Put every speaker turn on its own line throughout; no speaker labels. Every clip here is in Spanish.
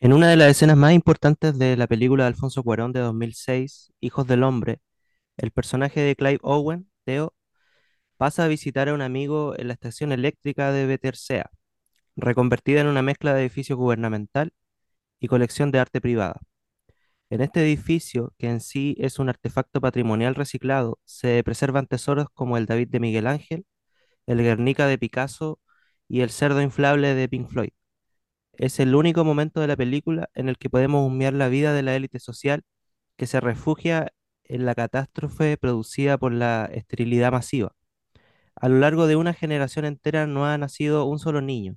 En una de las escenas más importantes de la película de Alfonso Cuarón de 2006, Hijos del Hombre, el personaje de Clive Owen, Theo, pasa a visitar a un amigo en la estación eléctrica de Betersea, reconvertida en una mezcla de edificio gubernamental y colección de arte privada. En este edificio, que en sí es un artefacto patrimonial reciclado, se preservan tesoros como el David de Miguel Ángel, el Guernica de Picasso y el cerdo inflable de Pink Floyd. Es el único momento de la película en el que podemos humear la vida de la élite social que se refugia en la catástrofe producida por la esterilidad masiva. A lo largo de una generación entera no ha nacido un solo niño.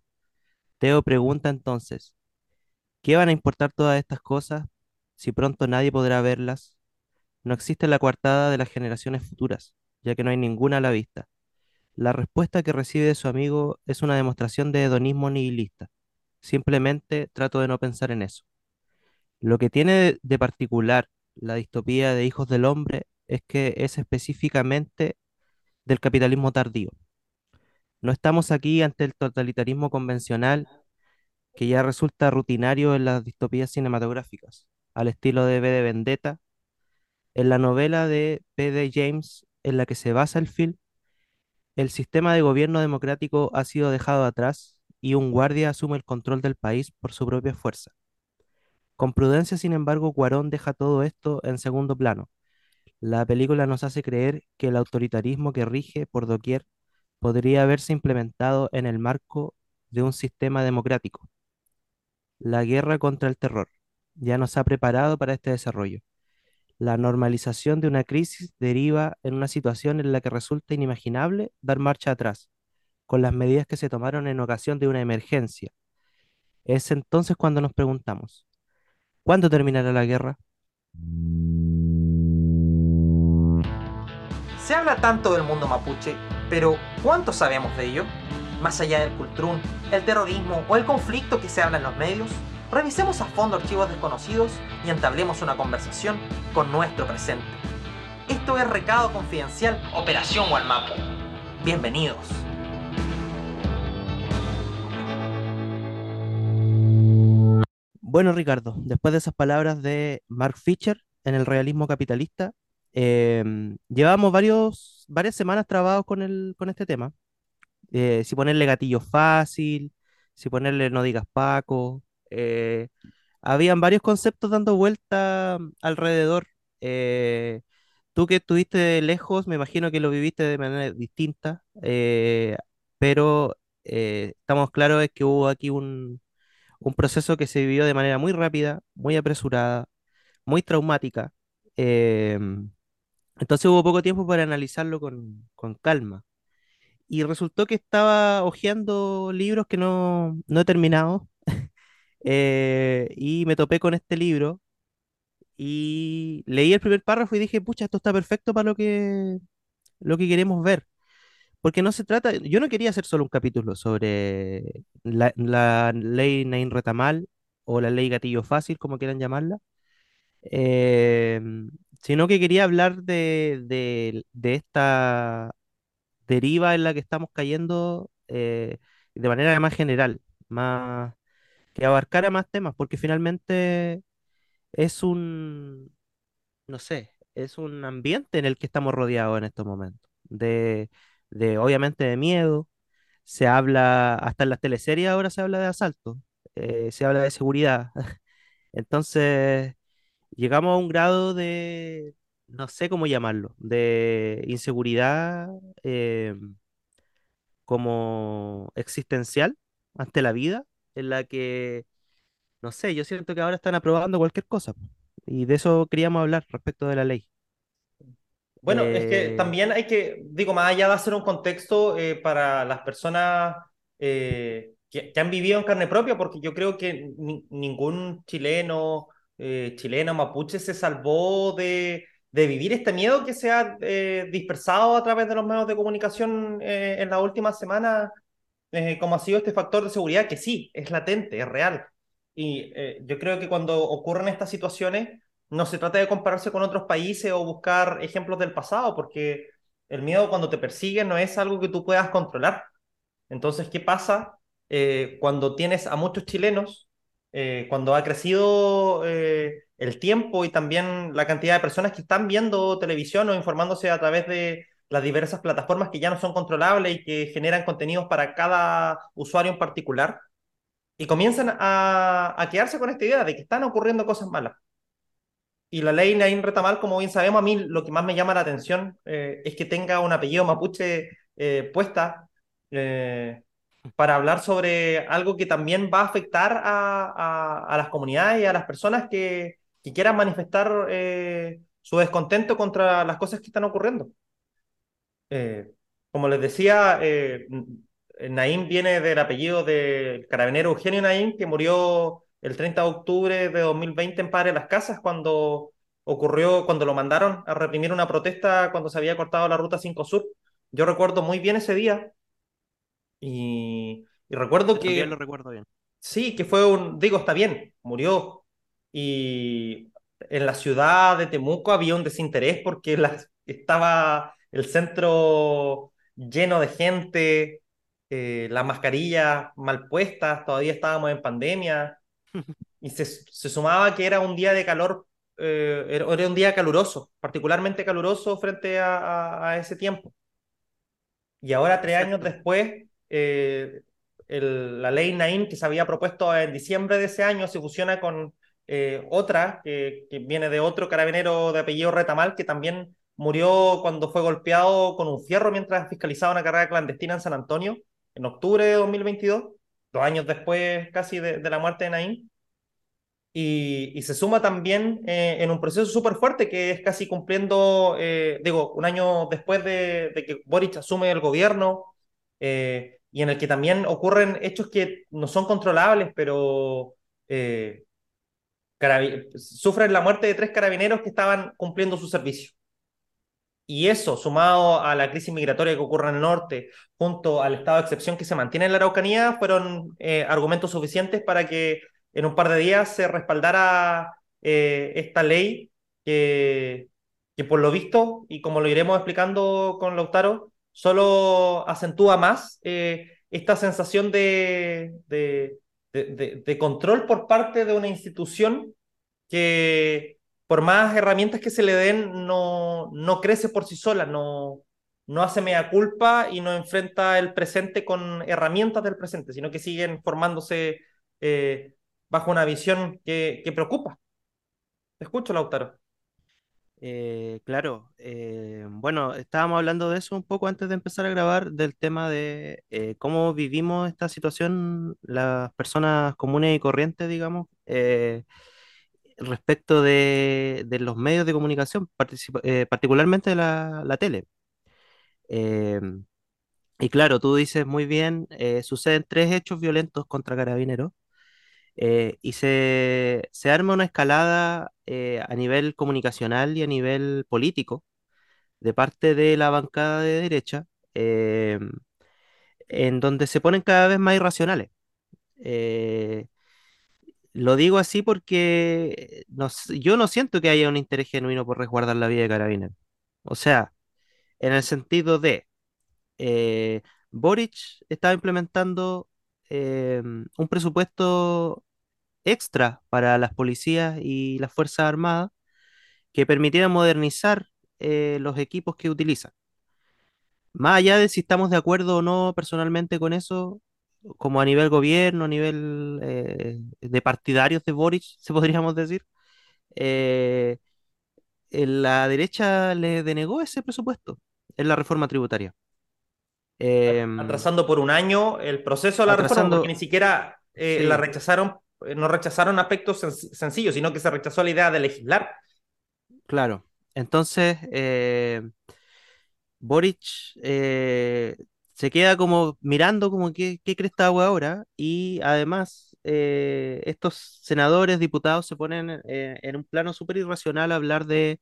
Teo pregunta entonces, ¿qué van a importar todas estas cosas si pronto nadie podrá verlas? No existe la coartada de las generaciones futuras, ya que no hay ninguna a la vista. La respuesta que recibe de su amigo es una demostración de hedonismo nihilista. Simplemente trato de no pensar en eso. Lo que tiene de particular la distopía de Hijos del Hombre es que es específicamente del capitalismo tardío. No estamos aquí ante el totalitarismo convencional que ya resulta rutinario en las distopías cinematográficas, al estilo de V de Vendetta. En la novela de P. D. James, en la que se basa el film, el sistema de gobierno democrático ha sido dejado atrás y un guardia asume el control del país por su propia fuerza. Con prudencia, sin embargo, Cuarón deja todo esto en segundo plano. La película nos hace creer que el autoritarismo que rige por doquier podría haberse implementado en el marco de un sistema democrático. La guerra contra el terror ya nos ha preparado para este desarrollo. La normalización de una crisis deriva en una situación en la que resulta inimaginable dar marcha atrás, con las medidas que se tomaron en ocasión de una emergencia. Es entonces cuando nos preguntamos, ¿cuándo terminará la guerra?
Se habla tanto del mundo mapuche, pero ¿cuánto sabemos de ello? Más allá del cultrún, el terrorismo o el conflicto que se habla en los medios, revisemos a fondo archivos desconocidos y entablemos una conversación con nuestro presente. Esto es Recado Confidencial Operación Walmapu. Bienvenidos.
Bueno, Ricardo, después de esas palabras de Mark Fisher en el realismo capitalista, em, llevamos varios, varias semanas trabajados con el, con este tema. Eh, si ponerle gatillo fácil, si ponerle no digas Paco. eh, habían varios conceptos dando vuelta alrededor. Eh, tú que estuviste lejos, me imagino que lo viviste de manera distinta, eh, pero eh, estamos claros de que hubo aquí un un proceso que se vivió de manera muy rápida, muy apresurada, muy traumática. em, entonces hubo poco tiempo para analizarlo con, con calma. Y resultó que estaba hojeando libros que no, no he terminado. eh, y me topé con este libro y leí el primer párrafo y dije, pucha, esto está perfecto para lo que, lo que queremos ver. Porque no se trata, yo no quería hacer solo un capítulo sobre la, la ley Nain Retamal o la ley Gatillo Fácil, como quieran llamarla, eh, sino que quería hablar de, de- de esta deriva en la que estamos cayendo eh, de manera más general, más que abarcara más temas, porque finalmente es un, no sé, es un ambiente en el que estamos rodeados en estos momentos, de, de obviamente de miedo, se habla, hasta en las teleseries ahora se habla de asalto, eh, se habla de seguridad, entonces llegamos a un grado de, no sé cómo llamarlo, de inseguridad eh, como existencial ante la vida, en la que, no sé, yo siento que ahora están aprobando cualquier cosa, y de eso queríamos hablar respecto de la ley.
Bueno, es que
Eh,
también hay que, digo, más allá de hacer un contexto eh, para las personas eh, que, que han vivido en carne propia, porque yo creo que ni- ningún chileno, eh, chileno, mapuche se salvó de, de vivir este miedo que se ha eh, dispersado a través de los medios de comunicación eh, en las últimas semanas, eh, como ha sido este factor de seguridad, que sí, es latente, es real. Y eh, yo creo que cuando ocurren estas situaciones no se trata de compararse con otros países o buscar ejemplos del pasado, porque el miedo cuando te persigue no es algo que tú puedas controlar. Entonces, ¿qué pasa eh, cuando tienes a muchos chilenos? eh, cuando ha crecido eh, el tiempo y también la cantidad de personas que están viendo televisión o informándose a través de las diversas plataformas que ya no son controlables y que generan contenidos para cada usuario en particular, y comienzan a, a quedarse con esta idea de que están ocurriendo cosas malas. Y la ley Nain Retamal, como bien sabemos, a mí lo que más me llama la atención eh, es que tenga un apellido mapuche eh, puesta eh, para hablar sobre algo que también va a afectar a, a- a las comunidades y a las personas que, que quieran manifestar su descontento contra las cosas que están ocurriendo. Eh, como les decía, eh, Naim viene del apellido del carabinero Eugenio Naim, que murió el 30 de octubre de 2020 en Padre Las Casas, cuando ocurrió, cuando lo mandaron a reprimir una protesta cuando se había cortado la ruta 5 Sur. Yo recuerdo muy bien ese día y, y recuerdo
Yo también lo
que
recuerdo bien.
Sí, que fue un, digo, está bien, murió. Y en la ciudad de Temuco había un desinterés porque la- estaba el centro lleno de gente, eh, las mascarillas mal puestas, todavía estábamos en pandemia, y se, se sumaba que era un día de calor, eh, era un día caluroso, particularmente caluroso frente a, a- a ese tiempo. Y ahora, tres años después, eh, el- la ley Naim que se había propuesto en diciembre de ese año se fusiona con eh, otra que, que viene de otro carabinero de apellido Retamal que también murió cuando fue golpeado con un fierro mientras fiscalizaba una carrera clandestina en San Antonio en octubre de 2022, dos años después casi de, la muerte de Naim. Y, se suma también eh, en un proceso súper fuerte que es casi cumpliendo, eh, digo, un año después de, que Boric asume el gobierno eh, y en el que también ocurren hechos que no son controlables, pero sufren la muerte de tres carabineros que estaban cumpliendo su servicio. Y eso, sumado a la crisis migratoria que ocurre en el norte, junto al estado de excepción que se mantiene en la Araucanía, fueron eh, argumentos suficientes para que en un par de días se respaldara eh, esta ley que, que por lo visto, y como lo iremos explicando con Lautaro, solo acentúa más eh, esta sensación de, de, de, control por parte de una institución que por más herramientas que se le den, no, no crece por sí sola, no, no hace mea culpa y no enfrenta el presente con herramientas del presente, sino que siguen formándose eh, bajo una visión que, preocupa. Te escucho, Lautaro.
Eh, claro, eh, bueno, estábamos hablando de eso un poco antes de empezar a grabar, del tema de cómo vivimos esta situación las personas comunes y corrientes, digamos, respecto de, los medios de comunicación, eh, particularmente la, tele. Eh, y claro, tú dices muy bien, eh, suceden tres hechos violentos contra Carabineros y se, arma una escalada a nivel comunicacional y a nivel político de parte de la bancada de derecha, en donde se ponen cada vez más irracionales. Lo digo así porque yo no siento que haya un interés genuino por resguardar la vida de Carabineros. O sea, en el sentido de eh, Boric estaba implementando eh, un presupuesto extra para las policías y las Fuerzas Armadas que permitiera modernizar eh, los equipos que utilizan. Más allá de si estamos de acuerdo o no personalmente con eso, como a nivel gobierno, a nivel eh, de partidarios de Boric, se podríamos decir, eh, la derecha le denegó ese presupuesto en la reforma tributaria, Em,
Atrasando por un año el proceso de la reforma, porque ni siquiera eh, la rechazaron, no rechazaron aspectos sen- sencillos, sino que se rechazó la idea de legislar.
claro. Entonces, Boric se queda como mirando como qué, qué cresta hago ahora y además eh, estos senadores, diputados se ponen eh, en un plano súper irracional a hablar de,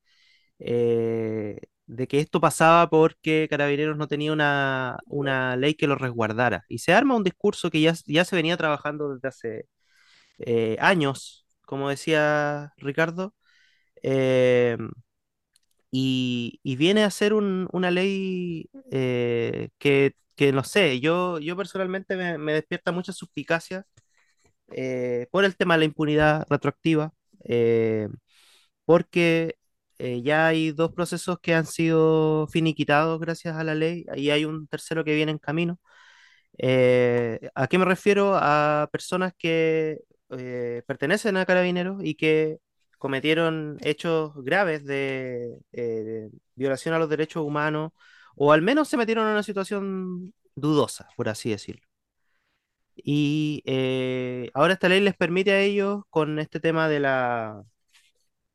eh, de que esto pasaba porque Carabineros no tenía una, una ley que lo resguardara y se arma un discurso que ya, ya se venía trabajando desde hace años, como decía Ricardo. y, y viene a ser un- una ley que, que, no sé, yo, yo personalmente me, me despierta mucha suspicacia eh, por el tema de la impunidad retroactiva, eh, porque eh, ya hay dos procesos que han sido finiquitados gracias a la ley y hay un tercero que viene en camino. Eh, ¿a qué me refiero? A personas que pertenecen a Carabineros y que cometieron hechos graves de violación a los derechos humanos o al menos se metieron en una situación dudosa, por así decirlo. Y eh, ahora esta ley les permite a ellos, con este tema de la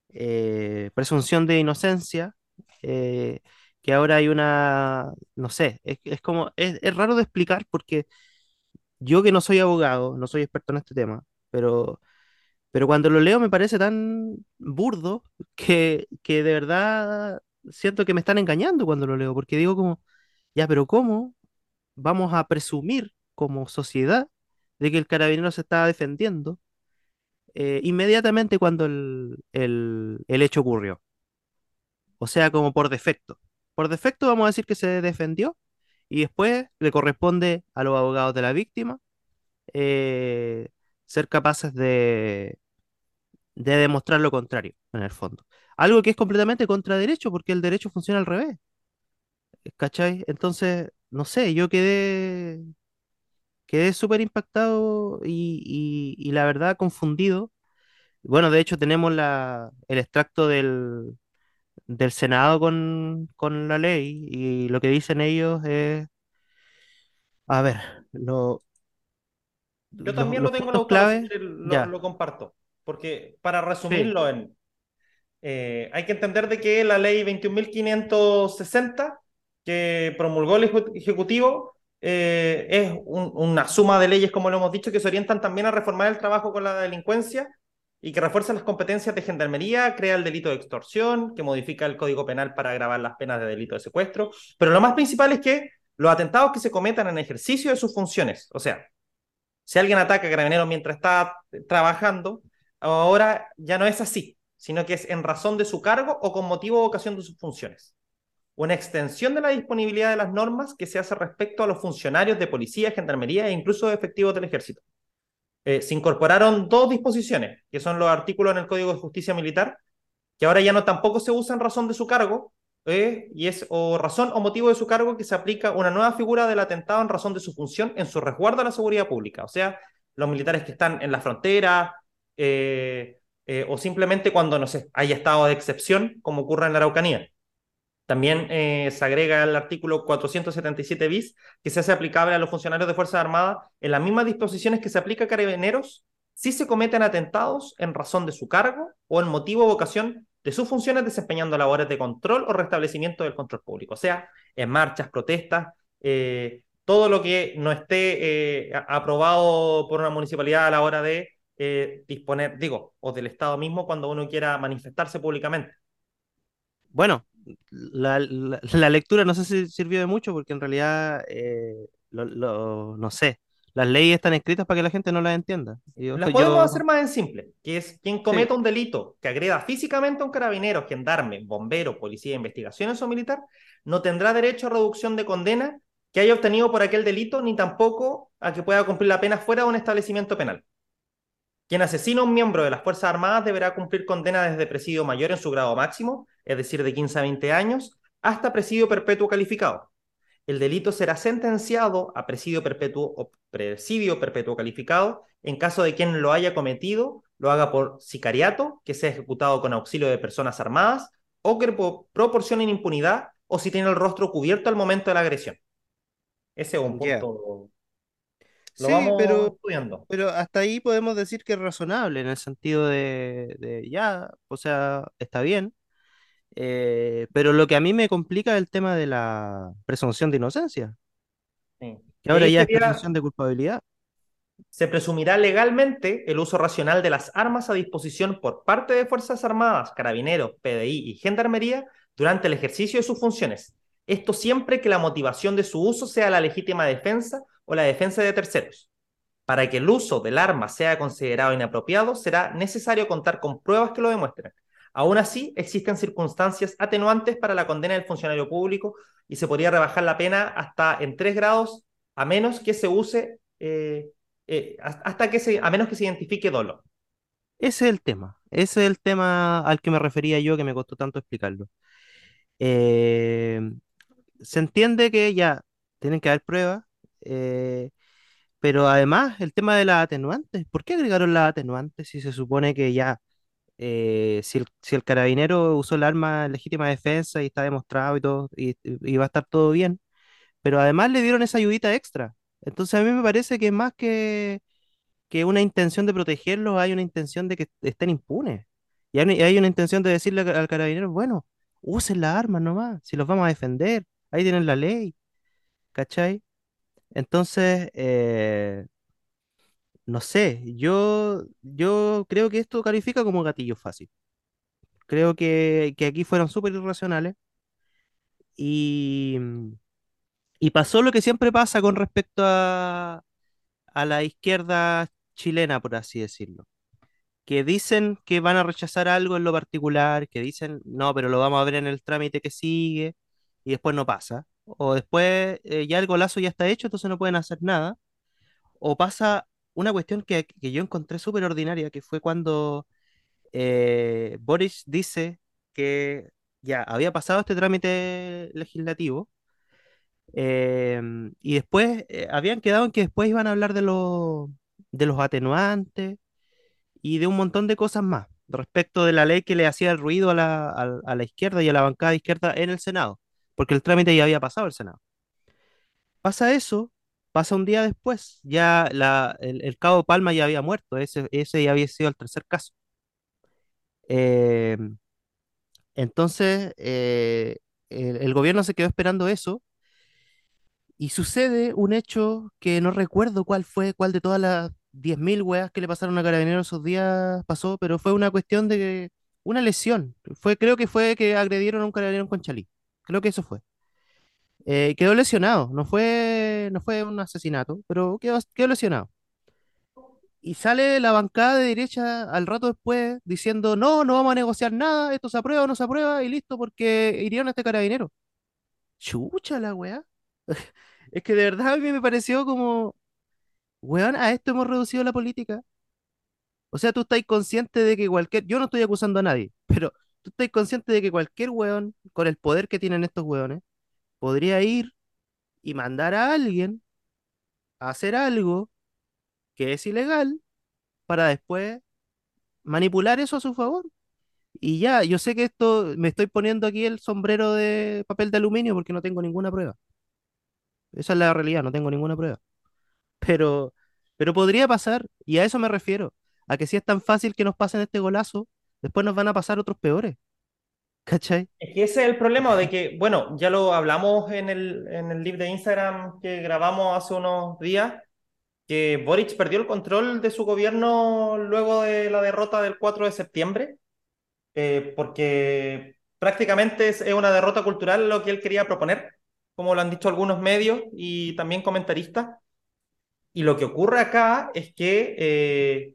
eh, presunción de inocencia, eh, que ahora hay una, no sé, es, como, es raro de explicar porque yo que no soy abogado, no soy experto en este tema, pero, pero cuando lo leo me parece tan burdo que, que de verdad siento que me están engañando cuando lo leo, porque digo como, ya, pero ¿cómo vamos a presumir como sociedad de que el carabinero se está defendiendo eh, inmediatamente cuando el, el, el hecho ocurrió? O sea, como por defecto. Por defecto vamos a decir que se defendió y después le corresponde a los abogados de la víctima eh, ser capaces de, de demostrar lo contrario, en el fondo. Algo que es completamente contra derecho, porque el derecho funciona al revés, ¿cachai? Entonces, no sé, yo quedé, quedé súper impactado y, y- y la verdad confundido. Bueno, de hecho tenemos la, el extracto del, del Senado con, con la ley y lo que dicen ellos es, a ver, lo-
Yo también lo tengo en así
clave,
que lo, lo comparto. Porque para
sí,
resumirlo en Eh, hay que entender de que la ley 21.560 que promulgó el Ejecu- Ejecutivo eh, es un- una suma de leyes, como lo hemos dicho, que se orientan también a reformar el trabajo con la delincuencia y que refuerzan las competencias de gendarmería, crea el delito de extorsión, que modifica el Código Penal para agravar las penas de delito de secuestro. Pero lo más principal es que los atentados que se cometan en ejercicio de sus funciones, o sea, si alguien ataca a Carabineros mientras está trabajando, ahora ya no es así, sino que es en razón de su cargo o con motivo o ocasión de sus funciones. Una extensión de la disponibilidad de las normas que se hace respecto a los funcionarios de policía, gendarmería e incluso de efectivos del ejército. Eh, se incorporaron dos disposiciones, que son los artículos en el Código de Justicia Militar, que ahora ya no tampoco se usa en razón de su cargo, eh, y es o razón o motivo de su cargo que se aplica una nueva figura del atentado en razón de su función en su resguardo a la seguridad pública. O sea, los militares que están en la frontera, eh, eh, o simplemente cuando, no sé, haya estado de excepción, como ocurre en la Araucanía. También eh, se agrega el artículo 477 bis, que se hace aplicable a los funcionarios de Fuerzas Armadas en las mismas disposiciones que se aplica a carabineros si se cometen atentados en razón de su cargo o en motivo o ocasión de sus funciones desempeñando labores de control o restablecimiento del control público. O sea, en marchas, protestas, eh, todo lo que no esté aprobado por una municipalidad a la hora de eh, disponer, digo, o del Estado mismo cuando uno quiera manifestarse públicamente.
Bueno, la, la- la lectura no sé si sirvió de mucho porque en realidad, eh, lo- lo- no sé, las leyes están escritas para que la gente no las entienda. Yo,
Las podemos hacer más en simple, que es quien
sí,
cometa un delito que agreda físicamente a un carabinero, gendarme, bombero, policía de investigaciones o militar, no tendrá derecho a reducción de condena que haya obtenido por aquel delito, ni tampoco a que pueda cumplir la pena fuera de un establecimiento penal. Quien asesina a un miembro de las Fuerzas Armadas deberá cumplir condena desde presidio mayor en su grado máximo, es decir, de 15 a 20 años, hasta presidio perpetuo calificado. El delito será sentenciado a presidio perpetuo o presidio perpetuo calificado en caso de quien lo haya cometido lo haga por sicariato, que sea ejecutado con auxilio de personas armadas, o que proporcionen impunidad, o si tiene el rostro cubierto al momento de la agresión. Ese es un punto. Lo
Sí,
vamos
pero,
estudiando.
pero hasta ahí podemos decir que es razonable en el sentido de, de ya, o sea, está bien. eh, pero lo que a mí me complica es el tema de la presunción de inocencia,
Sí.
que ahora ya es
sería,
presunción de culpabilidad.
se presumirá legalmente el uso racional de las armas a disposición por parte de Fuerzas Armadas, Carabineros, PDI y Gendarmería durante el ejercicio de sus funciones. Esto siempre que la motivación de su uso sea la legítima defensa o la defensa de terceros. Para que el uso del arma sea considerado inapropiado, será necesario contar con pruebas que lo demuestren. Aún así, existen circunstancias atenuantes para la condena del funcionario público y se podría rebajar la pena hasta en tres grados, a menos que se use eh, eh, hasta que se, a menos que se identifique dolo.
Ese es el tema. Ese es el tema al que me refería yo, que me costó tanto explicarlo. Eh, se entiende que ya tienen que haber pruebas, eh, pero además el tema de las atenuantes. ¿Por qué agregaron las atenuantes si se supone que ya, eh, si el, si el carabinero usó el arma en legítima defensa y está demostrado y todo, y, va a estar todo bien? Pero además le dieron esa ayudita extra. Entonces a mí me parece que más que que una intención de protegerlos, hay una intención de que estén impunes. Y hay, hay una intención de decirle al carabinero, bueno, usen las armas nomás, si los vamos a defender, ahí tienen la ley, ¿cachai? Entonces, eh, no sé, yo, yo creo que esto califica como gatillo fácil. Creo que, que aquí fueron súper irracionales y, y pasó lo que siempre pasa con respecto a, a la izquierda chilena, por así decirlo que dicen que van a rechazar algo en lo particular, que dicen, no, pero lo vamos a ver en el trámite que sigue, y después no pasa. O después eh, ya el golazo ya está hecho, entonces no pueden hacer nada. O pasa una cuestión que, que yo encontré súper ordinaria, que fue cuando eh, Boris dice que ya había pasado este trámite legislativo. em, y después eh, habían quedado en que después iban a hablar de, los de los atenuantes, y de un montón de cosas más respecto de la ley que le hacía el ruido a la, a, a la izquierda y a la bancada izquierda en el Senado, porque el trámite ya había pasado el Senado. Pasa eso, pasa un día después, ya la, el, el cabo Palma ya había muerto, ese, ya había sido el tercer caso. Eh, entonces, eh, el, gobierno se quedó esperando eso y sucede un hecho que no recuerdo cuál fue, cuál de todas las 10.000 weas que le pasaron a Carabineros esos días pasó, pero fue una cuestión de una lesión. Fue, creo que fue que agredieron a un carabinero en Conchalí. Creo que eso fue. Eh, quedó lesionado, no fue, no fue un asesinato, pero quedó, quedó lesionado. Y sale la bancada de derecha al rato después diciendo, no, no vamos a negociar nada, esto se aprueba o no se aprueba y listo, porque hirieron a este carabinero. Chucha la wea. Es que de verdad a mí me pareció como, weón, a esto hemos reducido la política. O sea, tú estás consciente de que cualquier, yo no estoy acusando a nadie, pero tú estás consciente de que cualquier weón, con el poder que tienen estos weones, podría ir y mandar a alguien a hacer algo que es ilegal para después manipular eso a su favor. Y ya, yo sé que esto, me estoy poniendo aquí el sombrero de papel de aluminio porque no tengo ninguna prueba. Esa es la realidad, no tengo ninguna prueba. Pero, pero podría pasar, y a eso me refiero, a que si es tan fácil que nos pasen este golazo, después nos van a pasar otros peores. ¿Cachai?
Es que ese es el problema de que, bueno, ya lo hablamos en el, en el live de Instagram que grabamos hace unos días, que Boric perdió el control de su gobierno luego de la derrota del 4 de septiembre, eh, porque prácticamente es, es una derrota cultural lo que él quería proponer, como lo han dicho algunos medios y también comentaristas. Y lo que ocurre acá es que eh,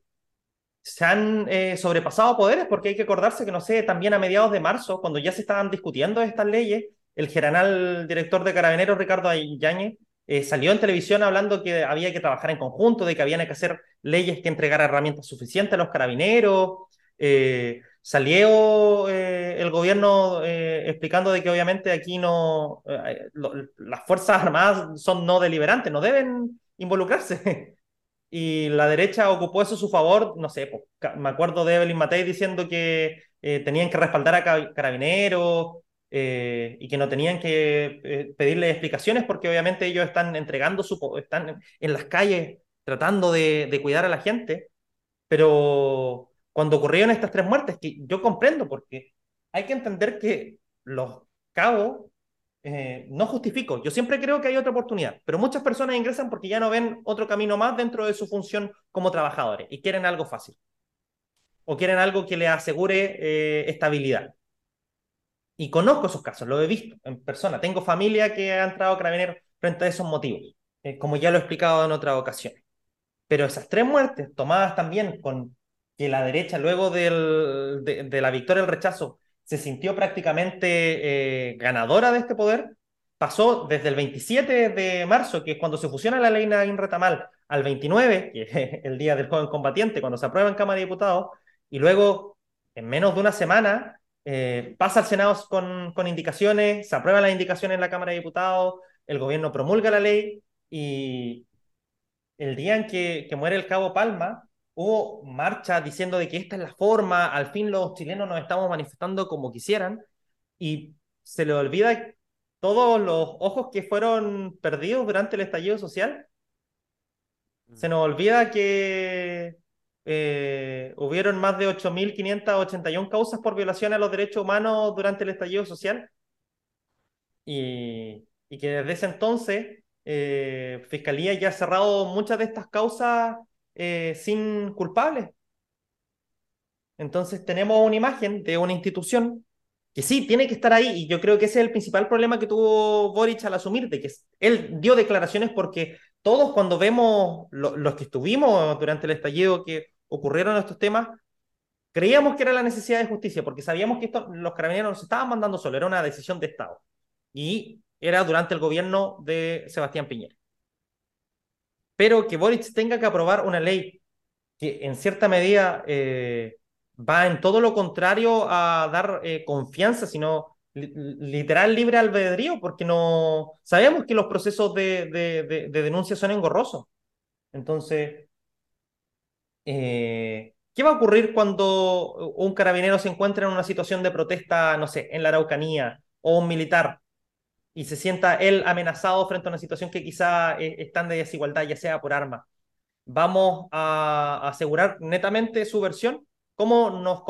se han eh, sobrepasado poderes, porque hay que acordarse que, no sé, también a mediados de marzo, cuando ya se estaban discutiendo estas leyes, el general director de Carabineros, Ricardo Yáñez, eh, salió en televisión hablando que había que trabajar en conjunto, de que habían que hacer leyes que entregaran herramientas suficientes a los carabineros. Eh, salió el gobierno explicando de que obviamente aquí no, las Fuerzas Armadas son no deliberantes, no deben involucrarse. y la derecha ocupó eso a su favor, no sé, pues, me acuerdo de Evelyn Matei diciendo que eh, tenían que respaldar a carabineros eh, y que no tenían que eh, pedirle explicaciones porque obviamente ellos están entregando su, están en las calles tratando de, de cuidar a la gente, pero cuando ocurrieron estas tres muertes, que yo comprendo porque hay que entender que los cabos eh, no justifico, yo siempre creo que hay otra oportunidad, pero muchas personas ingresan porque ya no ven otro camino más dentro de su función como trabajadores y quieren algo fácil o quieren algo que les asegure eh, estabilidad. Y conozco esos casos, lo he visto en persona. Tengo familia que ha entrado a carabineros frente a esos motivos, eh, como ya lo he explicado en otra ocasión. Pero esas tres muertes, tomadas también con que la derecha, luego de, de la victoria del rechazo, se sintió prácticamente eh, ganadora de este poder, pasó desde el 27 de marzo, que es cuando se fusiona la ley Nadine Retamal, al 29, que es el día del joven combatiente, cuando se aprueba en Cámara de Diputados, y luego, en menos de una semana, eh, pasa al Senado con, con indicaciones, se aprueban las indicaciones en la Cámara de Diputados, el gobierno promulga la ley y el día en que muere el cabo Palma, hubo marcha diciendo de que esta es la forma, al fin los chilenos nos estamos manifestando como quisieran, y se le olvida todos los ojos que fueron perdidos durante el estallido social. Se nos olvida que eh, hubieron más de 8.581 causas por violación a los derechos humanos durante el estallido social y, y que desde ese entonces eh, Fiscalía ya ha cerrado muchas de estas causas eh, sin culpables. Entonces tenemos una imagen de una institución que sí, tiene que estar ahí, y yo creo que ese es el principal problema que tuvo Boric al asumir, de que él dio declaraciones porque todos cuando vemos los que estuvimos durante el estallido que ocurrieron estos temas, creíamos que era la necesidad de justicia, porque sabíamos que esto, los carabineros nos estaban mandando solo, era una decisión de Estado. Y era durante el gobierno de Sebastián Piñera. Pero que Boric tenga que aprobar una ley que en cierta medida eh, va en todo lo contrario a dar eh, confianza, sino literal libre albedrío, porque no sabemos que los procesos de, de, de, denuncia son engorrosos. Entonces, eh, ¿qué va a ocurrir cuando un carabinero se encuentra en una situación de protesta, no sé, en la Araucanía, o un militar, y se sienta él amenazado frente a una situación que quizá eh, está de desigualdad, ya sea por arma? ¿Vamos a asegurar netamente su versión? ¿Cómo nos,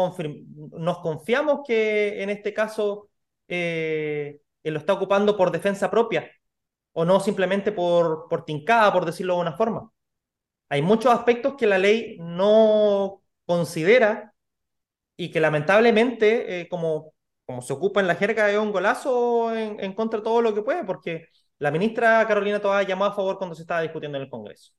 nos confiamos que en este caso eh, él lo está ocupando por defensa propia o no simplemente por, por tincada, por decirlo de una forma? Hay muchos aspectos que la ley no considera y que lamentablemente, eh, como, como se ocupa en la jerga, es un golazo en, contra de todo lo que puede, porque la ministra Carolina Toá llamó a favor cuando se estaba discutiendo en el Congreso.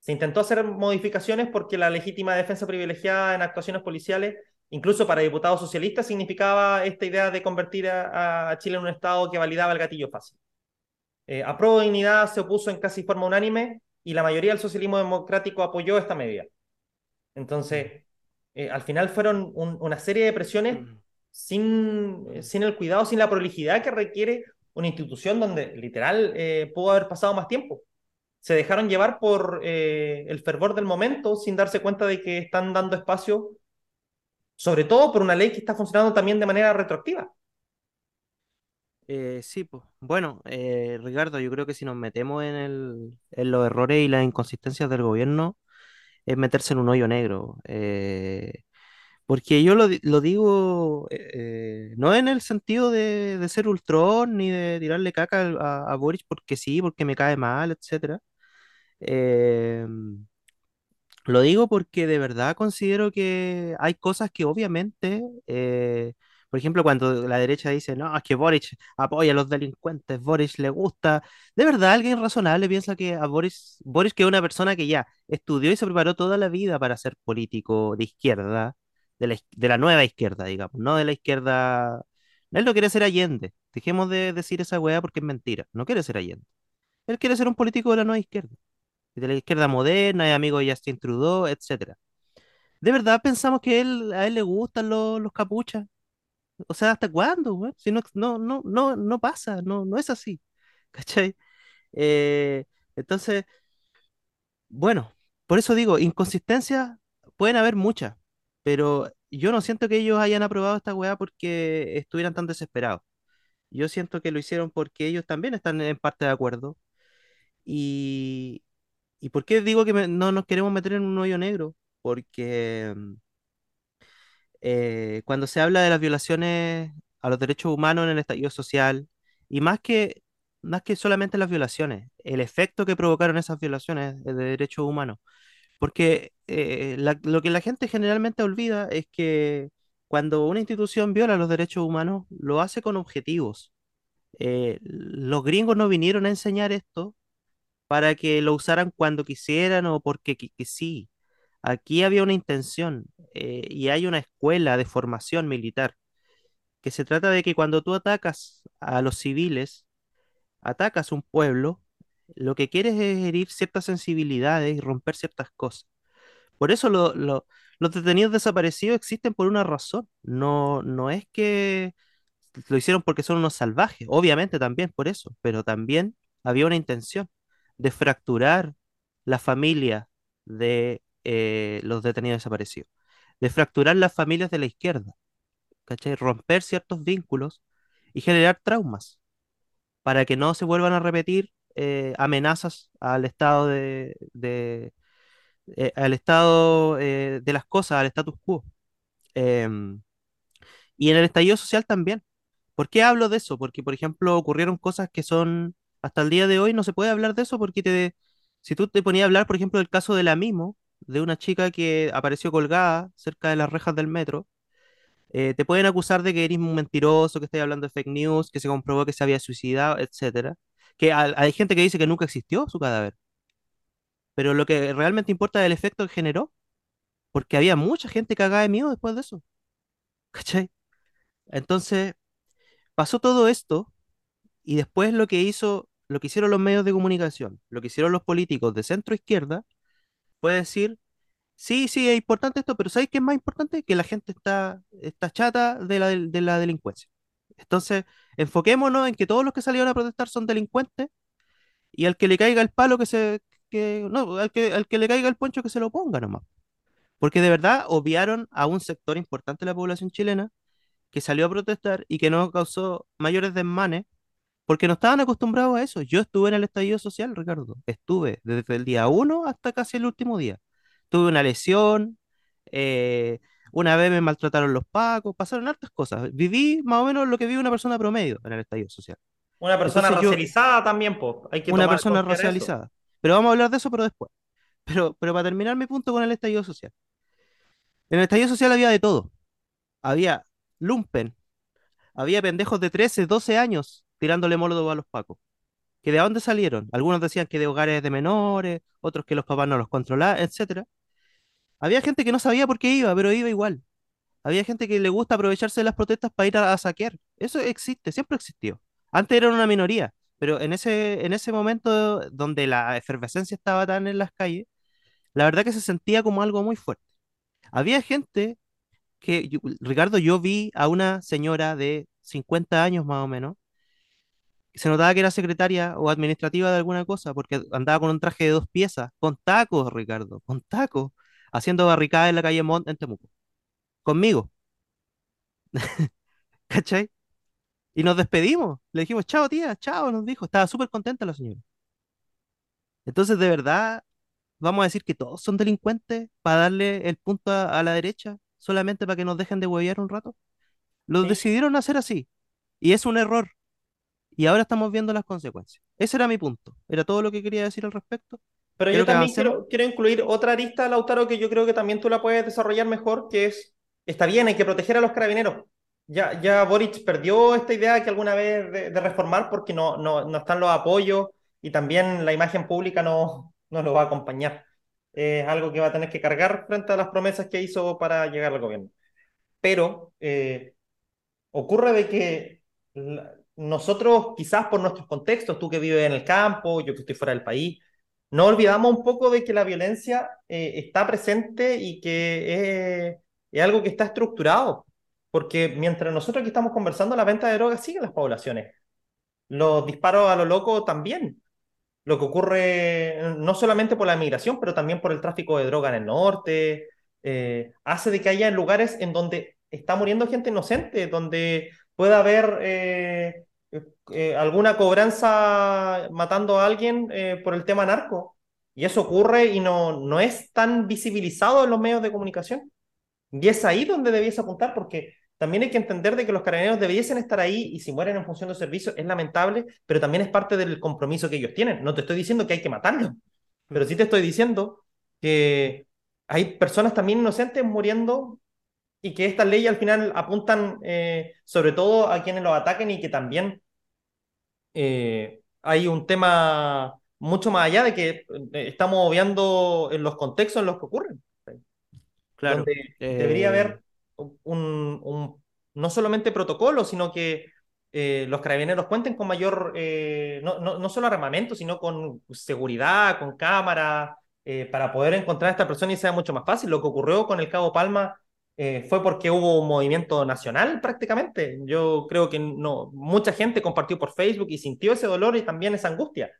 Se intentó hacer modificaciones porque la legítima defensa privilegiada en actuaciones policiales, incluso para diputados socialistas, significaba esta idea de convertir a, Chile en un Estado que validaba el gatillo fácil. Eh, a Dignidad se opuso en casi forma unánime y la mayoría del socialismo democrático apoyó esta medida. Entonces, eh, al final fueron un, una serie de presiones mm. Sin, sin el cuidado, sin la prolijidad que requiere una institución donde literal eh, pudo haber pasado más tiempo se dejaron llevar por eh, el fervor del momento sin darse cuenta de que están dando espacio, sobre todo por una ley que está funcionando también de manera retroactiva.
Eh, sí, pues. Bueno, eh, Ricardo, yo creo que si nos metemos en, el, en los errores y las inconsistencias del gobierno, es meterse en un hoyo negro. Eh, porque yo lo, lo digo eh, no en el sentido de, de ser ultrón ni de tirarle caca a, a Boris porque sí, porque me cae mal, etcétera. Eh, lo digo porque de verdad considero que hay cosas que obviamente, eh, por ejemplo, cuando la derecha dice, no, es que Boric apoya a los delincuentes, Boric le gusta, de verdad alguien razonable piensa que a Boris, Boris que es una persona que ya estudió y se preparó toda la vida para ser político de izquierda, de la, de la nueva izquierda, digamos, no de la izquierda, él no quiere ser Allende, dejemos de decir esa weá porque es mentira, no quiere ser Allende, él quiere ser un político de la nueva izquierda de la izquierda moderna, es amigo de Justin Trudeau, etc. ¿De verdad pensamos que él, a él le gustan los, los capuchas? O sea, ¿hasta cuándo? Si no, no, no, no, no pasa, no, no es así. ¿Cachai? Eh, entonces, bueno, por eso digo, inconsistencias pueden haber muchas, pero yo no siento que ellos hayan aprobado esta weá porque estuvieran tan desesperados. Yo siento que lo hicieron porque ellos también están en parte de acuerdo. Y, ¿Y por qué digo que no nos queremos meter en un hoyo negro? Porque mm, eh, cuando se habla de las violaciones a los derechos humanos en el estallido social, y más que, más que solamente las violaciones, el efecto que provocaron esas violaciones de derechos humanos, porque eh, lo que la gente generalmente olvida es que cuando una institución viola los derechos humanos, lo hace con objetivos. Eh, los gringos no vinieron a enseñar esto para que lo usaran cuando quisieran o porque sí. Aquí había una intención eh, y hay una escuela de formación militar que se trata de que cuando tú atacas a los civiles, atacas un pueblo lo que quiere es herir ciertas sensibilidades y romper ciertas cosas. Por eso lo- lo- los detenidos desaparecidos existen por una razón. No, no es que lo hicieron porque son unos salvajes, obviamente también por eso, pero también había una intención de fracturar la familia de eh, los detenidos desaparecidos, de fracturar las familias de la izquierda. Romper ciertos vínculos y generar traumas para que no se vuelvan a repetir eh, amenazas al estado de, eh, al estado eh, de las cosas, al status quo. Em, y en el estallido social también. ¿Por qué hablo de eso? Porque, por ejemplo, ocurrieron cosas que son, hasta el día de hoy no se puede hablar de eso porque te, si tú te ponías a hablar, por ejemplo, del caso de la Mimo, de una chica que apareció colgada cerca de las rejas del metro, te pueden acusar de que eres un mentiroso, que estás hablando de fake news, que se comprobó que se había suicidado, etcétera. Que hay, gente que dice que nunca existió su cadáver, pero lo que realmente importa es el efecto que generó, porque había mucha gente cagada de miedo después de eso, ¿cachai? Entonces, pasó todo esto Y después lo que hizo, lo que hicieron los medios de comunicación, lo que hicieron los políticos de centro izquierda, fue decir, sí, sí, es importante esto, pero ¿sabes qué es más importante? Que la gente está, está chata de la, de la delincuencia. Entonces, enfoquémonos en que todos los que salieron a protestar son delincuentes y al que le caiga el palo que se, que, no, al que, al que le caiga el poncho que se lo ponga nomás. Porque de verdad obviaron a un sector importante de la población chilena que salió a protestar y que no causó mayores desmanes porque no estaban acostumbrados a eso. Yo estuve en el estallido social, Ricardo. Estuve desde el día uno hasta casi el último día. Tuve una lesión, eh, una vez me maltrataron los pacos, pasaron hartas cosas. Viví más o menos lo que vive una persona promedio en el estallido social.
Una persona
Entonces yo,
racializada también, pues, hay que
una persona
eso.
racializada. Pero vamos a hablar de eso, pero después. Pero, pero para terminar mi punto con el estallido social. En el estallido social había de todo. Había lumpen, había pendejos de 13, 12 años tirándole molotov a los pacos. que de dónde salieron. Algunos decían que de hogares de menores, otros que los papás no los controlaban, etcétera. Había gente que no sabía por qué iba, pero iba igual. Había gente que le gusta aprovecharse de las protestas para ir a, saquear. Eso existe, siempre existió. Antes eran una minoría, pero en ese, en ese momento donde la efervescencia estaba tan en las calles, la verdad que se sentía como algo muy fuerte. Había gente que, Ricardo, yo vi a una señora de 50 años más o menos, se notaba que era secretaria o administrativa de alguna cosa, porque andaba con un traje de dos piezas, con tacos, Ricardo, con tacos, haciendo barricadas en la calle Montt en Temuco, conmigo, ¿cachai? Y nos despedimos, le dijimos, chao tía, chao, nos dijo, estaba súper contenta la señora. Entonces, de verdad, vamos a decir que todos son delincuentes para darle el punto a, a la derecha, solamente para que nos dejen de huevear un rato. Los
Sí.
decidieron hacer así, y es un error, y ahora estamos viendo las consecuencias. Ese era mi punto, era todo lo que quería decir al respecto.
Pero yo también quiero, quiero incluir otra arista, Lautaro, que yo creo que también tú la puedes desarrollar mejor, que es, está bien, hay que proteger a los carabineros. Ya, ya Boric perdió esta idea que alguna vez de, de reformar porque no, no, no están los apoyos y también la imagen pública no, no lo va a acompañar. Es algo que va a tener que cargar frente a las promesas que hizo para llegar al gobierno. Pero eh, ocurre de que la- nosotros, quizás por nuestros contextos, tú que vives en el campo, yo que estoy fuera del país, no olvidamos un poco de que la violencia eh, está presente y que es, algo que está estructurado. Porque mientras nosotros aquí estamos conversando, la venta de drogas sigue en las poblaciones. Los disparos a lo loco también. Lo que ocurre no solamente por la migración, pero también por el tráfico de droga en el norte, eh, hace de que haya lugares en donde está muriendo gente inocente, donde pueda haber eh, eh, alguna cobranza matando a alguien eh, por el tema narco. Y eso ocurre y no, no es tan visibilizado en los medios de comunicación. Y es ahí donde debiese apuntar, porque también hay que entender de que los carabineros debiesen estar ahí y si mueren en función de servicio es lamentable, pero también es parte del compromiso que ellos tienen. No te estoy diciendo que hay que matarlos, pero sí te estoy diciendo que hay personas también inocentes muriendo y que estas leyes al final apuntan eh, sobre todo a quienes los ataquen y que también eh, hay un tema mucho más allá de que eh, estamos obviando en los contextos en los que ocurren
Claro.
donde debería
eh,
haber un, un- no solamente protocolo, sino que eh, los carabineros cuenten con mayor, eh, no, no, no, solo armamento, sino con seguridad, con cámaras, eh, para poder encontrar a esta persona y sea mucho más fácil. Lo que ocurrió con el Cabo Palma eh, fue porque hubo un movimiento nacional prácticamente. Yo creo que no, mucha gente compartió por Facebook y sintió ese dolor y también esa angustia.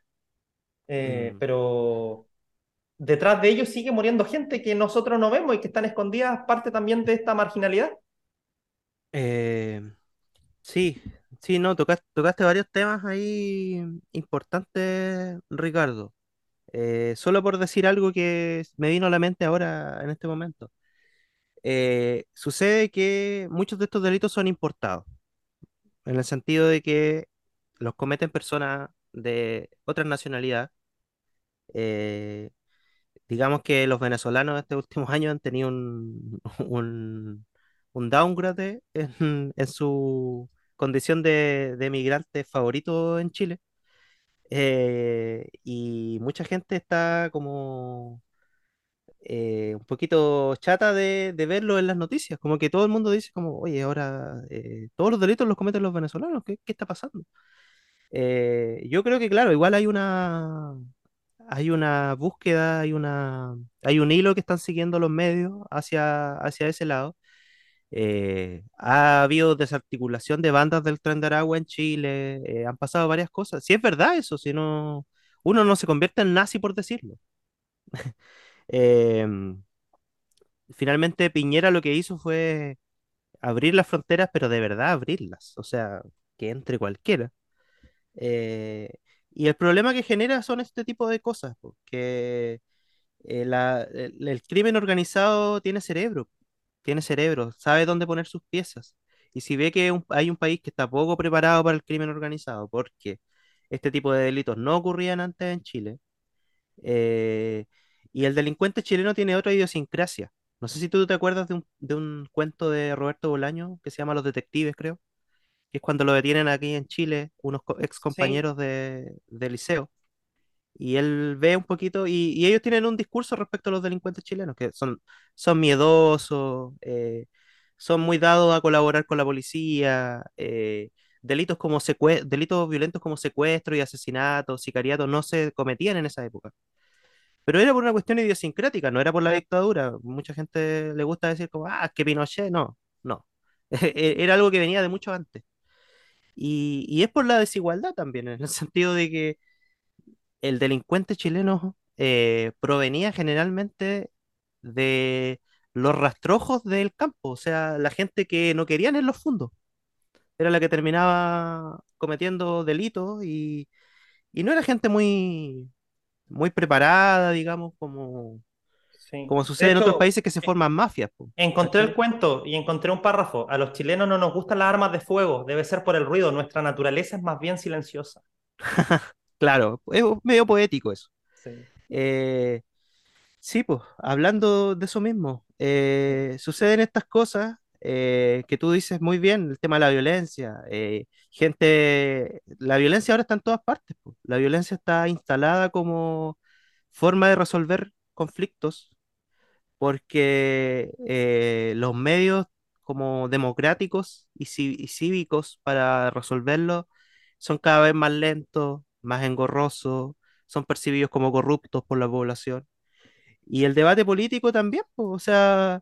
Eh,
Mm.
pero detrás de ellos sigue muriendo gente que nosotros no vemos y que están escondidas, parte también de esta marginalidad.
Eh, sí, sí, no, tocaste, tocaste varios temas ahí importantes, Ricardo. Eh, solo por decir algo que me vino a la mente ahora en este momento. Eh, sucede que muchos de estos delitos son importados, en el sentido de que los cometen personas de otra nacionalidad. Eh, digamos que los venezolanos estos últimos años han tenido un, un, downgrade en, en su condición de, de migrante favorito en Chile. Eh, y mucha gente está como eh, un poquito chata de, de verlo en las noticias, como que todo el mundo dice como, oye, ahora eh, todos los delitos los cometen los venezolanos, ¿qué, qué está pasando? Eh, yo creo que claro, igual hay una hay una búsqueda, hay una hay un hilo que están siguiendo los medios hacia, hacia ese lado. Eh, ha habido desarticulación de bandas del Tren de Aragua en Chile, eh, han pasado varias cosas. Si es verdad eso, si no, uno no se convierte en nazi por decirlo. Em, finalmente Piñera lo que hizo fue abrir las fronteras, pero de verdad abrirlas, o sea, que entre cualquiera. Eh, y el problema que genera son este tipo de cosas, porque el, el crimen organizado tiene cerebro, tiene cerebro, sabe dónde poner sus piezas. Y si ve que hay un país que está poco preparado para el crimen organizado, porque este tipo de delitos no ocurrían antes en Chile, eh, y el delincuente chileno tiene otra idiosincrasia. No sé si tú te acuerdas de un, de un cuento de Roberto Bolaño que se llama Los Detectives, creo, que es cuando lo detienen aquí en Chile unos co- ex
Sí,
compañeros de, de liceo. Y él ve un poquito, y, y ellos tienen un discurso respecto a los delincuentes chilenos, que son, son miedosos, eh, son muy dados a colaborar con la policía, eh, delitos como delitos violentos como secuestro y asesinato, sicariato, no se cometían en esa época. Pero era por una cuestión idiosincrática, no era por la dictadura. Mucha gente le gusta decir como, ah, que Pinochet, no, no. Era algo que venía de mucho antes. Y, y es por la desigualdad también, en el sentido de que el delincuente chileno eh, provenía generalmente de los rastrojos del campo, o sea, la gente que no querían en los fondos, era la que terminaba cometiendo delitos y, y no era gente muy, muy preparada, digamos, como,
sí.
como
De
sucede en otros países que se forman mafias, po,
encontré el cuento y encontré un párrafo. A los chilenos no nos gustan las armas de fuego, debe ser por el ruido. Nuestra naturaleza es más bien silenciosa.
Claro, es medio poético eso.
Sí,
Eh, Sí, pues, hablando de eso mismo, eh, suceden estas cosas eh, que tú dices muy bien, el tema de la violencia. eh, gente, la violencia ahora está en todas partes, pues. La violencia está instalada como forma de resolver conflictos porque eh, los medios como democráticos y cívicos para resolverlo son cada vez más lentos, más engorrosos, son percibidos como corruptos por la población. Y el debate político también, po, o sea,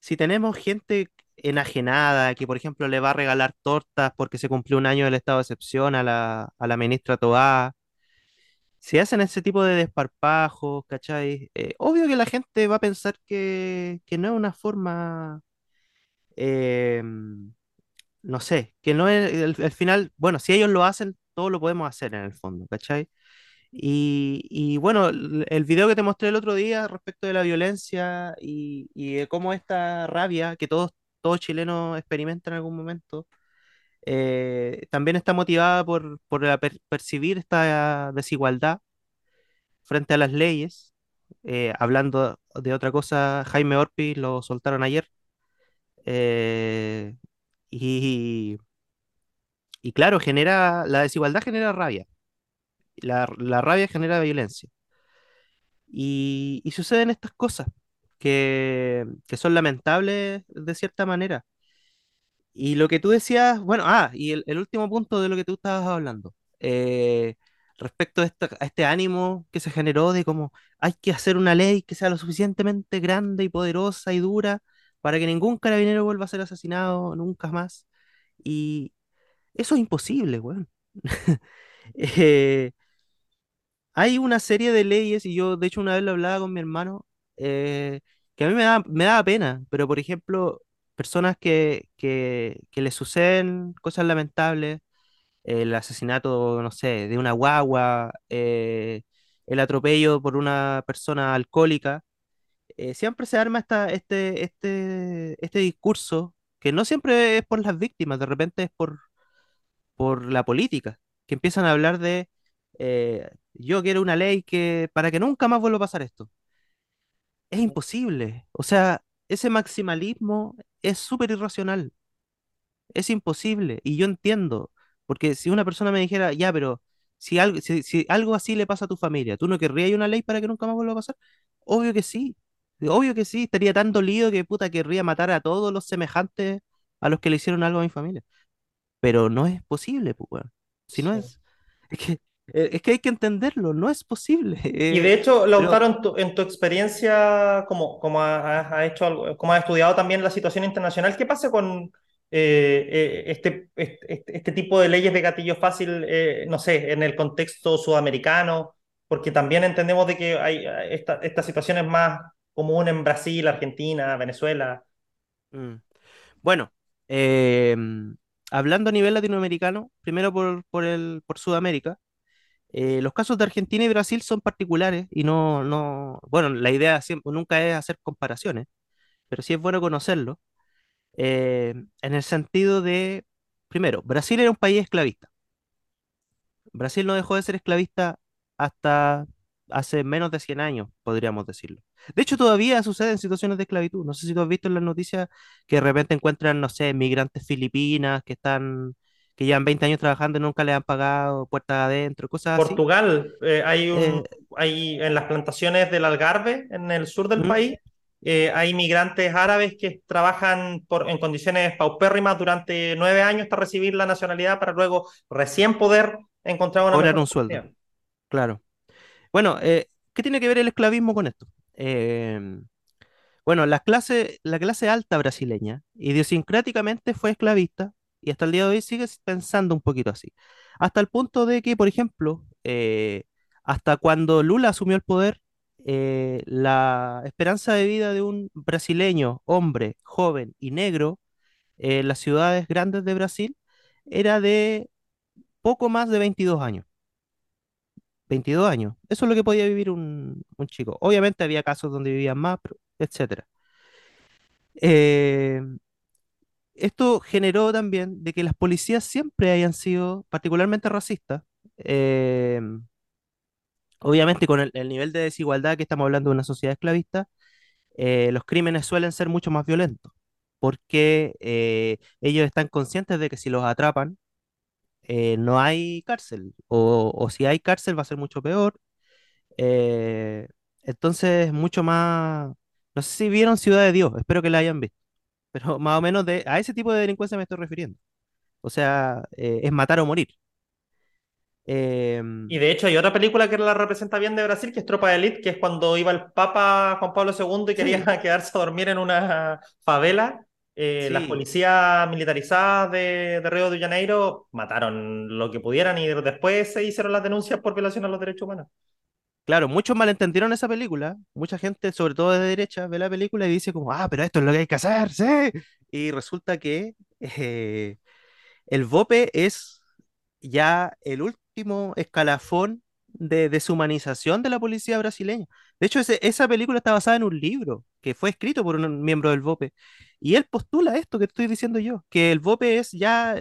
si tenemos gente enajenada que, por ejemplo, le va a regalar tortas porque se cumplió un año del estado de excepción a la, a la ministra Toá, si hacen ese tipo de desparpajos, ¿cachai? Eh, obvio que la gente va a pensar que, que no es una forma, eh, no sé, que no es, al, al final, bueno, si ellos lo hacen, todos lo podemos hacer en el fondo, ¿cachai? Y, y bueno, el video que te mostré el otro día respecto de la violencia y, y de cómo esta rabia que todos, todos chilenos experimentan en algún momento, eh, también está motivada por, por percibir esta desigualdad frente a las leyes. Eh, hablando de otra cosa, Jaime Orpi lo soltaron ayer. eh, y, y claro, genera, la desigualdad genera rabia. La, la rabia genera violencia. Y, y suceden estas cosas que, que son lamentables de cierta manera. Y lo que tú decías, bueno, ah, y el, último punto de lo que tú estabas hablando, eh, respecto a este ánimo que se generó de cómo hay que hacer una ley que sea lo suficientemente grande y poderosa y dura para que ningún carabinero vuelva a ser asesinado nunca más. Y eso es imposible, weón. Eh, hay una serie de leyes, y yo de hecho una vez lo hablaba con mi hermano, eh, que a mí me da, me pena, pero por ejemplo, personas que, que, les suceden cosas lamentables, el asesinato, no sé, de una guagua, eh, el atropello por una persona alcohólica, eh, siempre se arma esta, este, este, este discurso, que no siempre es por las víctimas, de repente es por, por la política, que empiezan a hablar de yo quiero una ley que para que nunca más vuelva a pasar esto. Es imposible. O sea, ese maximalismo es súper irracional. Es imposible. Y yo entiendo. Porque si una persona me dijera, ya, pero si algo, si, si algo así le pasa a tu familia, ¿tú no querrías una ley para que nunca más vuelva a pasar? Obvio que sí. Obvio que sí. Estaría tan dolido que puta querría matar a todos los semejantes a los que le hicieron algo a mi familia. Pero no es posible, pues. Si no
Sí.
es, es que, es que hay que entenderlo, no es posible.
Y de
eh,
hecho,
pero,
Lautaro, en tu, en tu experiencia, como, como has ha hecho algo, como has estudiado también la situación internacional, ¿qué pasa con eh, eh, este, este, este- este tipo de leyes de gatillo fácil, eh, no sé, en el contexto sudamericano? Porque también entendemos de que hay eh, esta, esta situación es más común en Brasil, Argentina, Venezuela.
mm, bueno, eh, hablando a nivel latinoamericano, primero por, por, el, por Sudamérica, eh, los casos de Argentina y Brasil son particulares y no, no, bueno, la idea siempre, nunca es hacer comparaciones, pero sí es bueno conocerlo, eh, en el sentido de, primero, Brasil era un país esclavista. Brasil no dejó de ser esclavista hasta hace menos de 100 años, podríamos decirlo. De hecho, todavía suceden situaciones de esclavitud. No sé si tú has visto en las noticias que de repente encuentran, no sé, migrantes filipinas que están, que llevan 20 años trabajando y nunca les han pagado, puertas adentro, cosas así.
Portugal, eh, hay
Eh,
hay en las plantaciones del Algarve, en el sur del país, eh, hay migrantes árabes que trabajan por, en condiciones paupérrimas durante nueve años hasta recibir la nacionalidad para luego recién poder encontrar una
Cobrar un sueldo, claro. Bueno, eh, ¿qué tiene que ver el esclavismo con esto? Eh, Bueno, la clase, la clase alta brasileña, idiosincráticamente fue esclavista y hasta el día de hoy sigue pensando un poquito así. Hasta el punto de que, por ejemplo, eh, hasta cuando Lula asumió el poder, eh, la esperanza de vida de un brasileño, hombre, joven y negro, eh, en las ciudades grandes de Brasil era de poco más de 22 años. 22 años. Eso es lo que podía vivir un, un chico. Obviamente había casos donde vivían más, etcétera. Eh, esto generó también de que las policías siempre hayan sido particularmente racistas. Eh, obviamente con el, el nivel de desigualdad que estamos hablando de una sociedad esclavista, eh, los crímenes suelen ser mucho más violentos, porque eh, ellos están conscientes de que si los atrapan, no hay cárcel, o, o si hay cárcel va a ser mucho peor. entonces, mucho más... No sé si vieron Ciudad de Dios, espero que la hayan visto, pero más o menos de, a ese tipo de delincuencia me estoy refiriendo. O sea, eh, es matar o morir. Em,
Y de hecho hay otra película que la representa bien de Brasil, que es Tropa de Elite, que es cuando iba el Papa Juan Pablo II y quería
sí,
quedarse a dormir en una favela. Eh, las policías militarizadas de, de Río de Janeiro mataron lo que pudieran y después se hicieron las denuncias por violación a los derechos humanos.
Claro, muchos malentendieron esa película. Mucha gente, sobre todo de derecha, ve la película y dice como, ah, pero esto es lo que hay que hacer, sí. Y resulta que eh, el BOPE es ya el último escalafón de deshumanización de la policía brasileña. De hecho, esa película está basada en un libro que fue escrito por un miembro del BOPE. Y él postula esto que estoy diciendo yo, que el BOPE es ya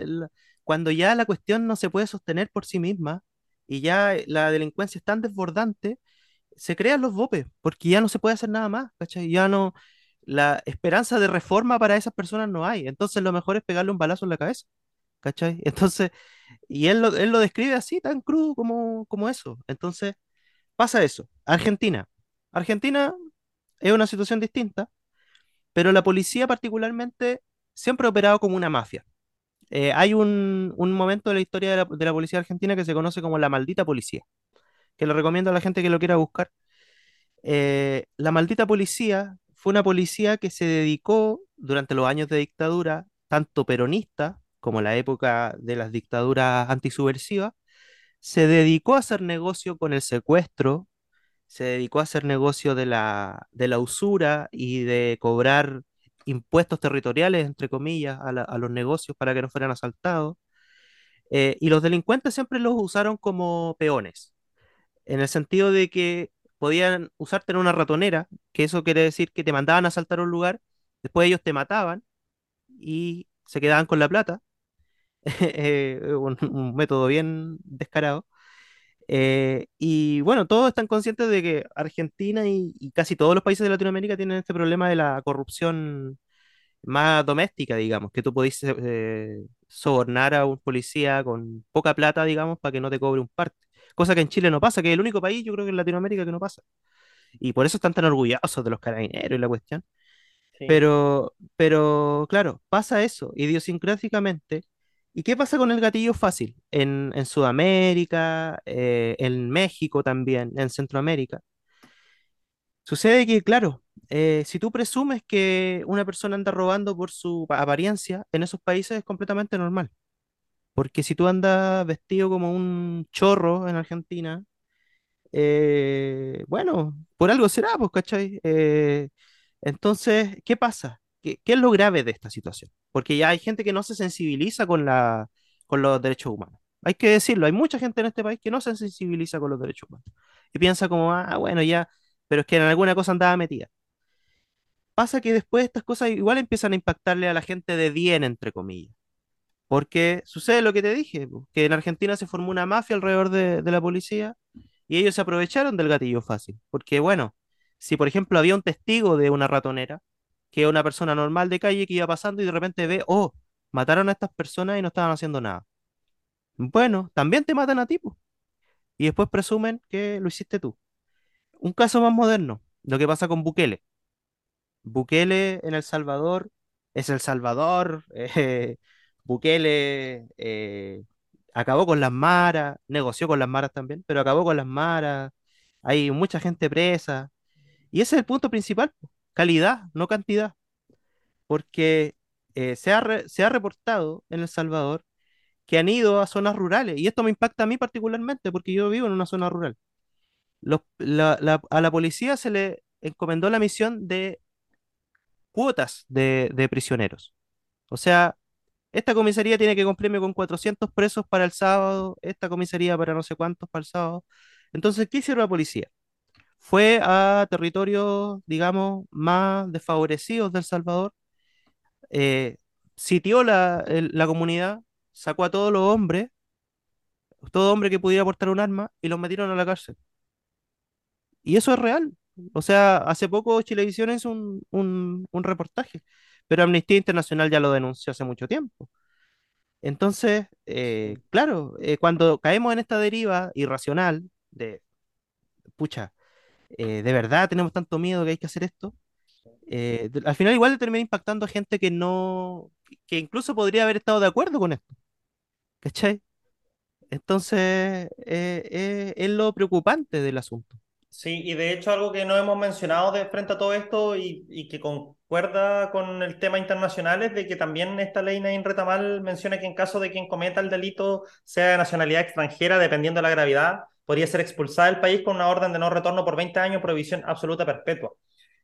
cuando ya la cuestión no se puede sostener por sí misma y ya la delincuencia es tan desbordante, se crean los BOPE, porque ya no se puede hacer nada más, ¿cachai? Ya no, la esperanza de reforma para esas personas no hay. Entonces lo mejor es pegarle un balazo en la cabeza, ¿cachai? Entonces y él lo, él lo describe así, tan crudo como, como eso. Entonces, pasa eso. Argentina. Argentina es una situación distinta, pero la policía particularmente siempre ha operado como una mafia. Eh, hay un, un momento de la historia de la, policía argentina que se conoce como la maldita policía, que le recomiendo a la gente que lo quiera buscar. Eh, la maldita policía fue una policía que se dedicó durante los años de dictadura, tanto peronista como la época de las dictaduras antisubversivas, se dedicó a hacer negocio con el secuestro, se dedicó a hacer negocio de la, de la usura y de cobrar impuestos territoriales, entre comillas, a, la- a los negocios para que no fueran asaltados. Eh, y los delincuentes siempre los usaron como peones, en el sentido de que podían usarte en una ratonera, que eso quiere decir que te mandaban a asaltar un lugar, después ellos te mataban y se quedaban con la plata, eh, un, un método bien descarado. Eh, y bueno, todos están conscientes de que Argentina y, y casi todos los países de Latinoamérica tienen este problema de la corrupción más doméstica, digamos, que tú podés eh, sobornar a un policía con poca plata, digamos, para que no te cobre un parte. Cosa que en Chile no pasa, que es el único país, yo creo que en Latinoamérica que no pasa. Y por eso están tan orgullosos de los carabineros y la cuestión.
Sí.
Pero, pero claro, pasa eso, idiosincráticamente. ¿Y qué pasa con el gatillo fácil? En, Sudamérica, eh, en México también, en Centroamérica. Sucede que, claro, eh, si tú presumes que una persona anda robando por su pa- apariencia, en esos países es completamente normal. Porque si tú andas vestido como un chorro en Argentina, eh, bueno, por algo será, pues, ¿cachai? Entonces, ¿qué pasa? ¿Qué, es lo grave de esta situación? Porque ya hay gente que no se sensibiliza con la, con los derechos humanos. Hay que decirlo, hay mucha gente en este país que no se sensibiliza con los derechos humanos. Y piensa como, ah, bueno, ya, pero es que en alguna cosa andaba metida. Pasa que después estas cosas igual empiezan a impactarle a la gente de bien, entre comillas. Porque sucede lo que te dije, que en Argentina se formó una mafia alrededor de, de la policía y ellos se aprovecharon del gatillo fácil. Porque bueno, si por ejemplo había un testigo de una ratonera, que una persona normal de calle que iba pasando y de repente ve, oh, mataron a estas personas y no estaban haciendo nada. Bueno, también te matan a ti, y después presumen que lo hiciste tú. Un caso más moderno, lo que pasa con Bukele. Bukele en El Salvador es El Salvador. Bukele eh, acabó con las maras, negoció con las maras también, pero acabó con las maras. Hay mucha gente presa. Y ese es el punto principal, calidad, no cantidad. Porque eh, se ha, re- se ha reportado en El Salvador que han ido a zonas rurales. Y esto me impacta a mí particularmente porque yo vivo en una zona rural. A la policía se le encomendó la misión de cuotas de, de prisioneros. O sea, esta comisaría tiene que cumplirme con 400 presos para el sábado, esta comisaría para no sé cuántos para el sábado. Entonces, ¿qué hicieron la policía? Fue a territorios, digamos, más desfavorecidos de El Salvador, eh, sitió la, la comunidad, sacó a todos los hombres, todo hombre que pudiera portar un arma, y los metieron a la cárcel. Y eso es real. O sea, hace poco Chilevisión hizo un, un, un reportaje, pero Amnistía Internacional ya lo denunció hace mucho tiempo. Entonces, eh, claro, eh, cuando caemos en esta deriva irracional de, pucha, eh, de verdad tenemos tanto miedo que hay que hacer esto, eh, al final igual termina impactando a gente que no, que incluso podría haber estado de acuerdo con esto, ¿cachai? Entonces, eh, eh, es lo preocupante del asunto.
Sí, y de hecho algo que no hemos mencionado de frente a todo esto y, y que concuerda con el tema internacional es de que también esta ley Nain Retamal menciona que en caso de quien cometa el delito sea de nacionalidad extranjera, dependiendo de la gravedad, podría ser expulsada del país con una orden de no retorno por 20 años, prohibición absoluta perpetua.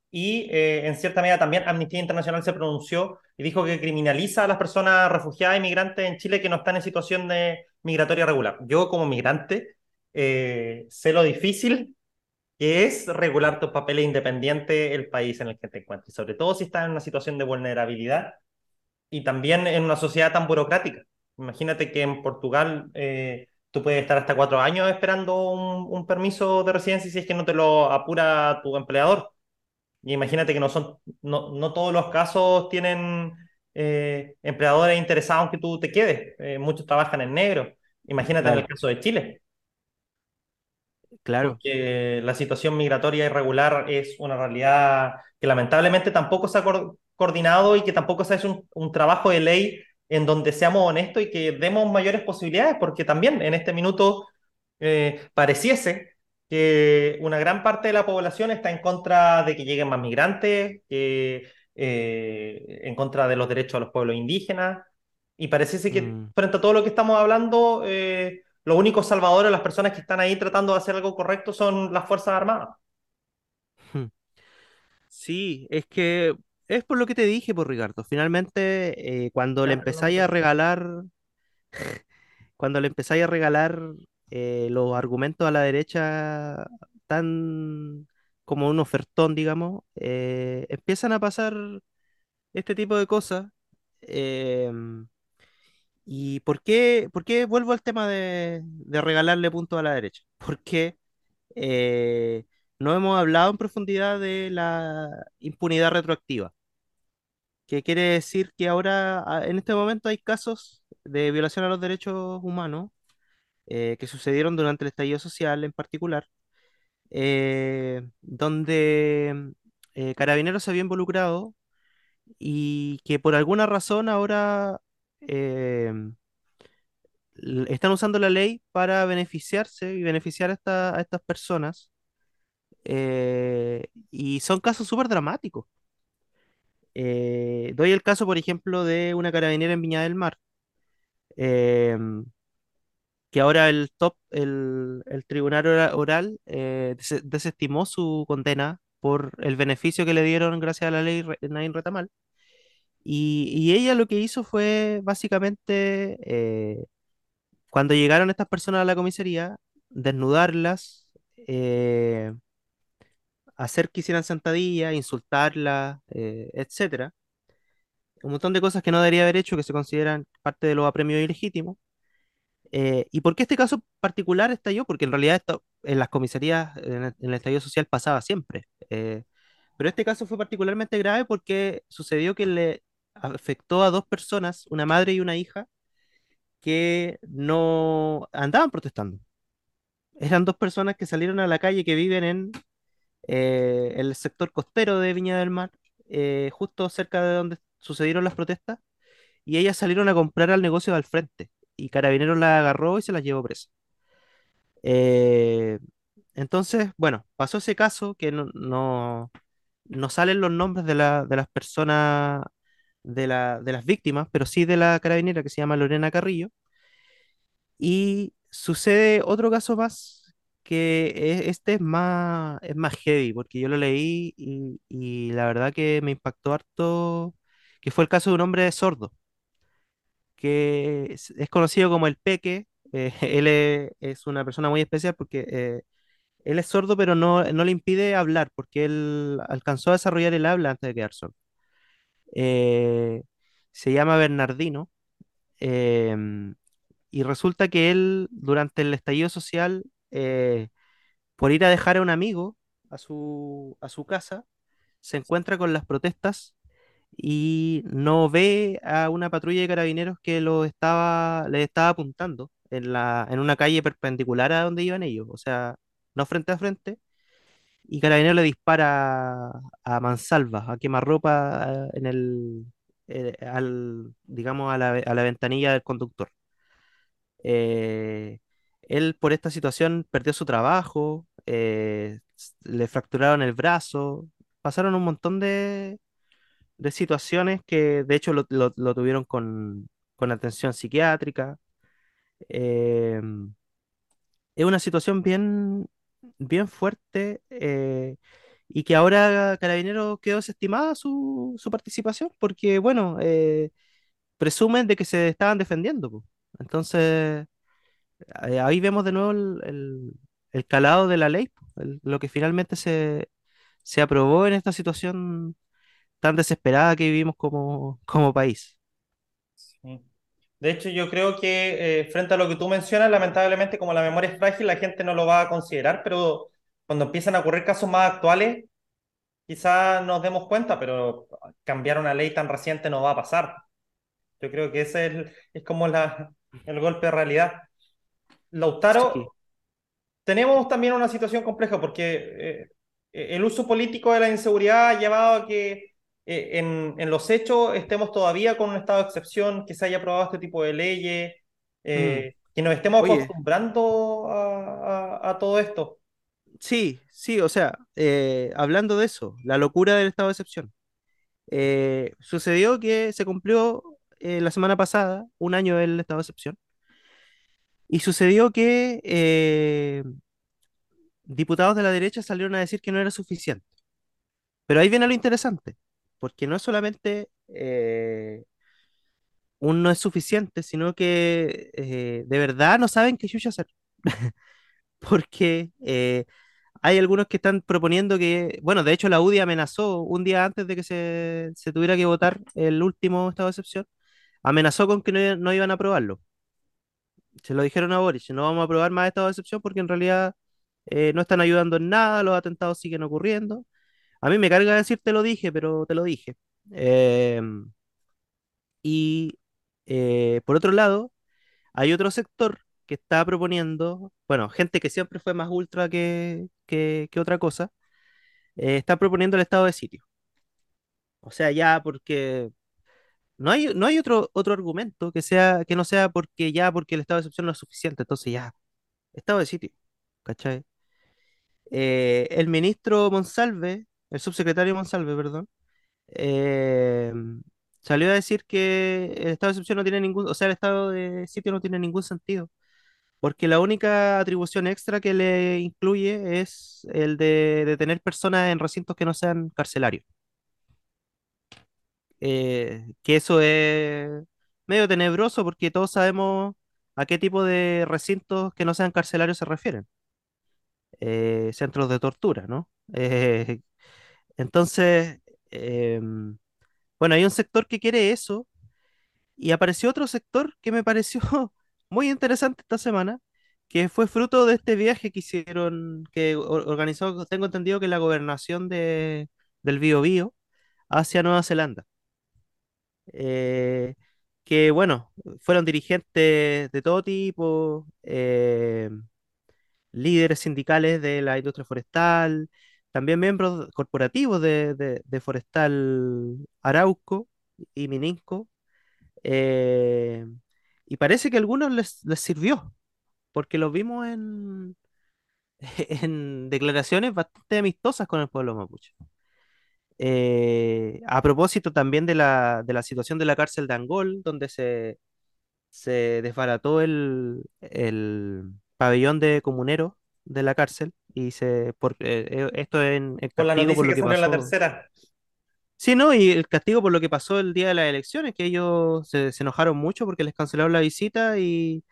Y eh, en cierta medida también Amnistía Internacional se pronunció y dijo que criminaliza a las personas refugiadas y migrantes en Chile que no están en situación de migratoria regular. Yo como migrante eh, sé lo difícil que es regular tus papeles independiente el país en el que te encuentres, sobre todo si estás en una situación de vulnerabilidad y también en una sociedad tan burocrática. Imagínate que en Portugal eh, tú puedes estar hasta cuatro años esperando un, un permiso de residencia si es que no te lo apura tu empleador. Y imagínate que no son, no, no todos los casos tienen eh, empleadores interesados en que tú te quedes. Eh, muchos trabajan en negro. Imagínate en el caso de Chile,
claro,
porque la situación migratoria irregular es una realidad que lamentablemente tampoco se acordó. coordinado y que tampoco se ha hecho un, un trabajo de ley en donde seamos honestos y que demos mayores posibilidades, porque también en este minuto eh, pareciese que una gran parte de la población está en contra de que lleguen más migrantes, eh, en contra de los derechos a los pueblos indígenas, y pareciese que
Mm,
frente a todo lo que estamos hablando, eh, los únicos salvadores, las personas que están ahí tratando de hacer algo correcto son las Fuerzas Armadas.
hmm. Sí, es que es por lo que te dije, por Ricardo. Finalmente, eh, cuando le
no
empezáis a regalar, cuando le empezáis a regalar eh, los argumentos a la derecha tan como un ofertón, digamos, eh, empiezan a pasar este tipo de cosas. em, ¿Y por qué, por qué vuelvo al tema de, de regalarle puntos a la derecha? Porque eh, no hemos hablado en profundidad de la impunidad retroactiva, que quiere decir que ahora, a- en este momento, hay casos de violación a los derechos humanos eh, que sucedieron durante el estallido social en particular, eh, donde eh, Carabineros se había involucrado y que por alguna razón ahora... están usando la ley para beneficiarse y beneficiar a, a estas personas. y son casos súper dramáticos. Eh, doy el caso, por ejemplo, de una carabinera en Viña del Mar, em, que ahora el top, el, el tribunal ora- oral, eh, des- desestimó su condena por el beneficio que le dieron gracias a la ley Nain Retamal. Y, y ella lo que hizo fue básicamente eh, Cuando llegaron estas personas a la comisaría, desnudarlas, hacer que hicieran sentadillas, insultarlas, eh, etcétera. Un montón de cosas que no debería haber hecho, que se consideran parte de los apremios ilegítimos. Eh, ¿y por qué este caso particular estalló? Porque en realidad esto en las comisarías, en el, en estallido social pasaba siempre. Eh, pero este caso fue particularmente grave porque sucedió que le afectó a dos personas, una madre y una hija, que no andaban protestando. Eran dos personas que salieron a la calle que viven en eh, el sector costero de Viña del Mar, eh, justo cerca de donde sucedieron las protestas, y ellas salieron a comprar al negocio al frente, y Carabineros las agarró y se las llevó presa. Eh, entonces, bueno, pasó ese caso que no, no, no salen los nombres de, la- de las personas, de, la, de las víctimas, pero sí de la carabinera que se llama Lorena Carrillo Y sucede otro caso más, que e- este es más, es más heavy, porque yo lo leí y, la verdad que me impactó harto, que fue el caso de un hombre sordo, que es, conocido como el Peque. eh, él es, es una persona muy especial porque eh, él es sordo, pero no, no le impide hablar, porque él alcanzó a desarrollar el habla antes de quedar sordo. Eh, se llama Bernardino. em, Y resulta que él, durante el estallido social, eh, por ir a dejar a un amigo a su, a su casa, se encuentra con las protestas y no ve a una patrulla de carabineros que lo estaba, le estaba apuntando en la, en una calle perpendicular a donde iban ellos, o sea, no frente a frente, y Carabineros le dispara a mansalva, a quemarropa eh, en el, eh, al, digamos, a la, a la ventanilla del conductor. Él por esta situación perdió su trabajo, eh, le fracturaron el brazo, pasaron un montón de, de situaciones que de hecho lo, lo- tuvieron con, con atención psiquiátrica. eh, es una situación bien, bien fuerte eh, y que ahora Carabineros quedó desestimada su, su participación porque, bueno, eh, presumen de que se estaban defendiendo. Entonces... eh, ahí vemos de nuevo el, el- calado de la ley, lo que finalmente se, se aprobó en esta situación tan desesperada que vivimos como, como país.
De hecho, yo creo que eh, frente a lo que tú mencionas, lamentablemente, como la memoria es frágil, la gente no lo va a considerar, pero cuando empiezan a ocurrir casos más actuales, quizás nos demos cuenta, pero cambiar una ley tan reciente no va a pasar. Yo creo que ese es, es como la, el golpe de realidad.
Sí,
Lautaro, tenemos también una situación compleja porque eh, el uso político de la inseguridad ha llevado a que eh, en, en los hechos estemos todavía con un estado de excepción, que se haya aprobado este tipo de leyes,
Mm.
eh, que nos estemos
Oye,
acostumbrando a, a- a todo esto.
sí, sí, o sea, eh, hablando de eso, la locura del estado de excepción. Eh, sucedió que se cumplió eh, la semana pasada un año del estado de excepción y sucedió que eh, diputados de la derecha salieron a decir que no era suficiente. Pero ahí viene lo interesante, porque no es solamente eh, un no es suficiente, sino que eh, de verdad no saben qué chucha hacer. Porque hay algunos que están proponiendo que, bueno, de hecho la UDI amenazó un día antes de que se, se tuviera que votar el último estado de excepción, amenazó con que no, no iban a aprobarlo. Se lo dijeron a Boris, no vamos a aprobar más estado de excepción porque en realidad eh, no están ayudando en nada, los atentados siguen ocurriendo. A mí me carga decir te lo dije, pero te lo dije. Em, y eh, por otro lado, hay otro sector que está proponiendo, bueno, gente que siempre fue más ultra que, que, otra cosa, eh, está proponiendo el estado de sitio. O sea, ya porque no hay, no hay otro, otro argumento que sea, que no sea porque ya porque el estado de excepción no es suficiente, entonces ya, estado de sitio. ¿Cachai? Eh, el ministro Monsalve, el subsecretario Monsalve, perdón, eh, salió a decir que el estado de excepción no tiene ningún, o sea, el estado de sitio no tiene ningún sentido, porque la única atribución extra que le incluye es el de detener personas en recintos que no sean carcelarios. Eh, que eso es medio tenebroso porque todos sabemos a qué tipo de recintos que no sean carcelarios se refieren. Eh, centros de tortura, ¿no? Eh, entonces, em, bueno, hay un sector que quiere eso Y apareció otro sector que me pareció muy interesante esta semana, que fue fruto de este viaje que hicieron, que or- organizó, tengo entendido que la gobernación de, del Biobío hacia Nueva Zelanda. Eh, que bueno, fueron dirigentes de todo tipo, eh, líderes sindicales de la industria forestal, también miembros corporativos de, de- Forestal Arauco y Mininco eh, y parece que a algunos les, les sirvió, porque lo vimos en, en declaraciones bastante amistosas con el pueblo mapuche. Eh, a propósito también de la, de la situación de la cárcel de Angol, donde se, se desbarató el, el pabellón de comuneros de la cárcel, y se, por, eh, eh, esto en, en
Con la
castigo por
noticia
lo
que en la
pasó.
tercera.
Sí, ¿no? Y el castigo por lo que pasó el día de las elecciones, que ellos se, se enojaron mucho porque les cancelaron la visita y,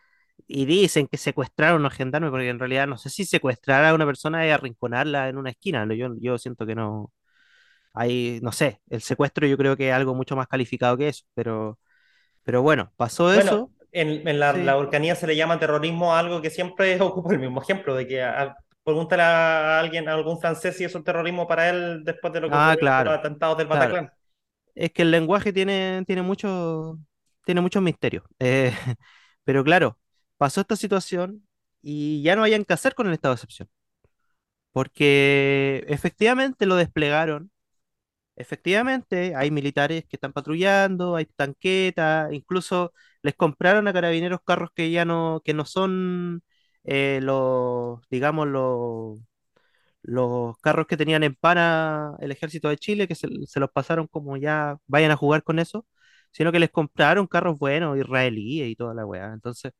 y dicen que secuestraron a gendarmes, porque en realidad no sé si secuestrar a una persona es arrinconarla en una esquina. Yo, yo siento que no, hay, no sé, el secuestro yo creo que es algo mucho más calificado que eso, pero, pero bueno, pasó
Bueno,
eso,
en, en la, la
sí.
Volcanía se le llama terrorismo a algo que siempre ocupa el mismo ejemplo, de que a- a- pregúntale a alguien, a algún francés si es terrorismo para él después de lo que
Ah,
ocurrió con los
claro,
atentados del
claro.
Bataclan.
Es que el lenguaje tiene, tiene mucho, tiene muchos misterios. Eh, pero claro, pasó esta situación y ya no hayan que hacer con el estado de excepción. Porque efectivamente lo desplegaron. Efectivamente, hay militares que están patrullando, hay tanquetas, incluso les compraron a carabineros carros que ya no, que no son eh, los, digamos, los, los carros que tenían en pana el ejército de Chile, que se, se los pasaron como ya vayan a jugar con eso, sino que les compraron carros buenos, israelíes y toda la weá. Entonces,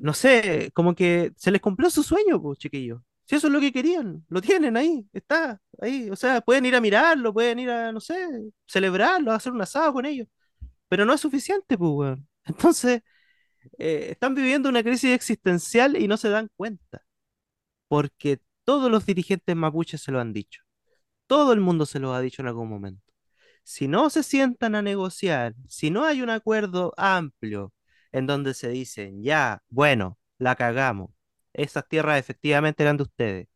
no sé, como que se les cumplió su sueño, pues, chiquillos. Si eso es lo que querían, lo tienen ahí, está ahí. O sea, pueden ir a mirarlo, pueden ir a, no sé, celebrarlo, hacer un asado con ellos, pero no es suficiente, pues, weón. Entonces, eh, están viviendo una crisis existencial y no se dan cuenta, porque todos los dirigentes mapuches se lo han dicho. Todo el mundo se lo ha dicho en algún momento. Si no se sientan a negociar, si no hay un acuerdo amplio en donde se dicen, ya, bueno, la cagamos, esas tierras efectivamente eran de ustedes,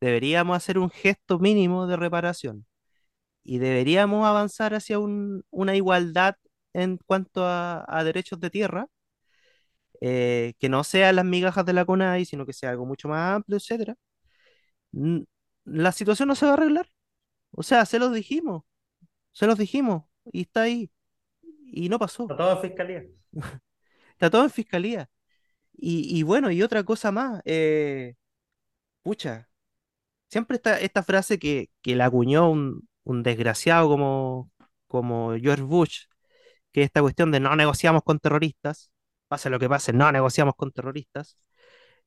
deberíamos hacer un gesto mínimo de reparación y deberíamos avanzar hacia un- una igualdad en cuanto a, a derechos de tierra, eh, que no sean las migajas de la CONAI, sino que sea algo mucho más amplio, etcétera. La situación no se va a arreglar. O sea, se los dijimos. se los dijimos y está ahí y no pasó.
Está todo en fiscalía.
Está todo en fiscalía. Y, bueno, y otra cosa más, eh, pucha, siempre está esta frase que, que la acuñó un, un desgraciado como, como George Bush, que es esta cuestión de no negociamos con terroristas, pase lo que pase, no negociamos con terroristas.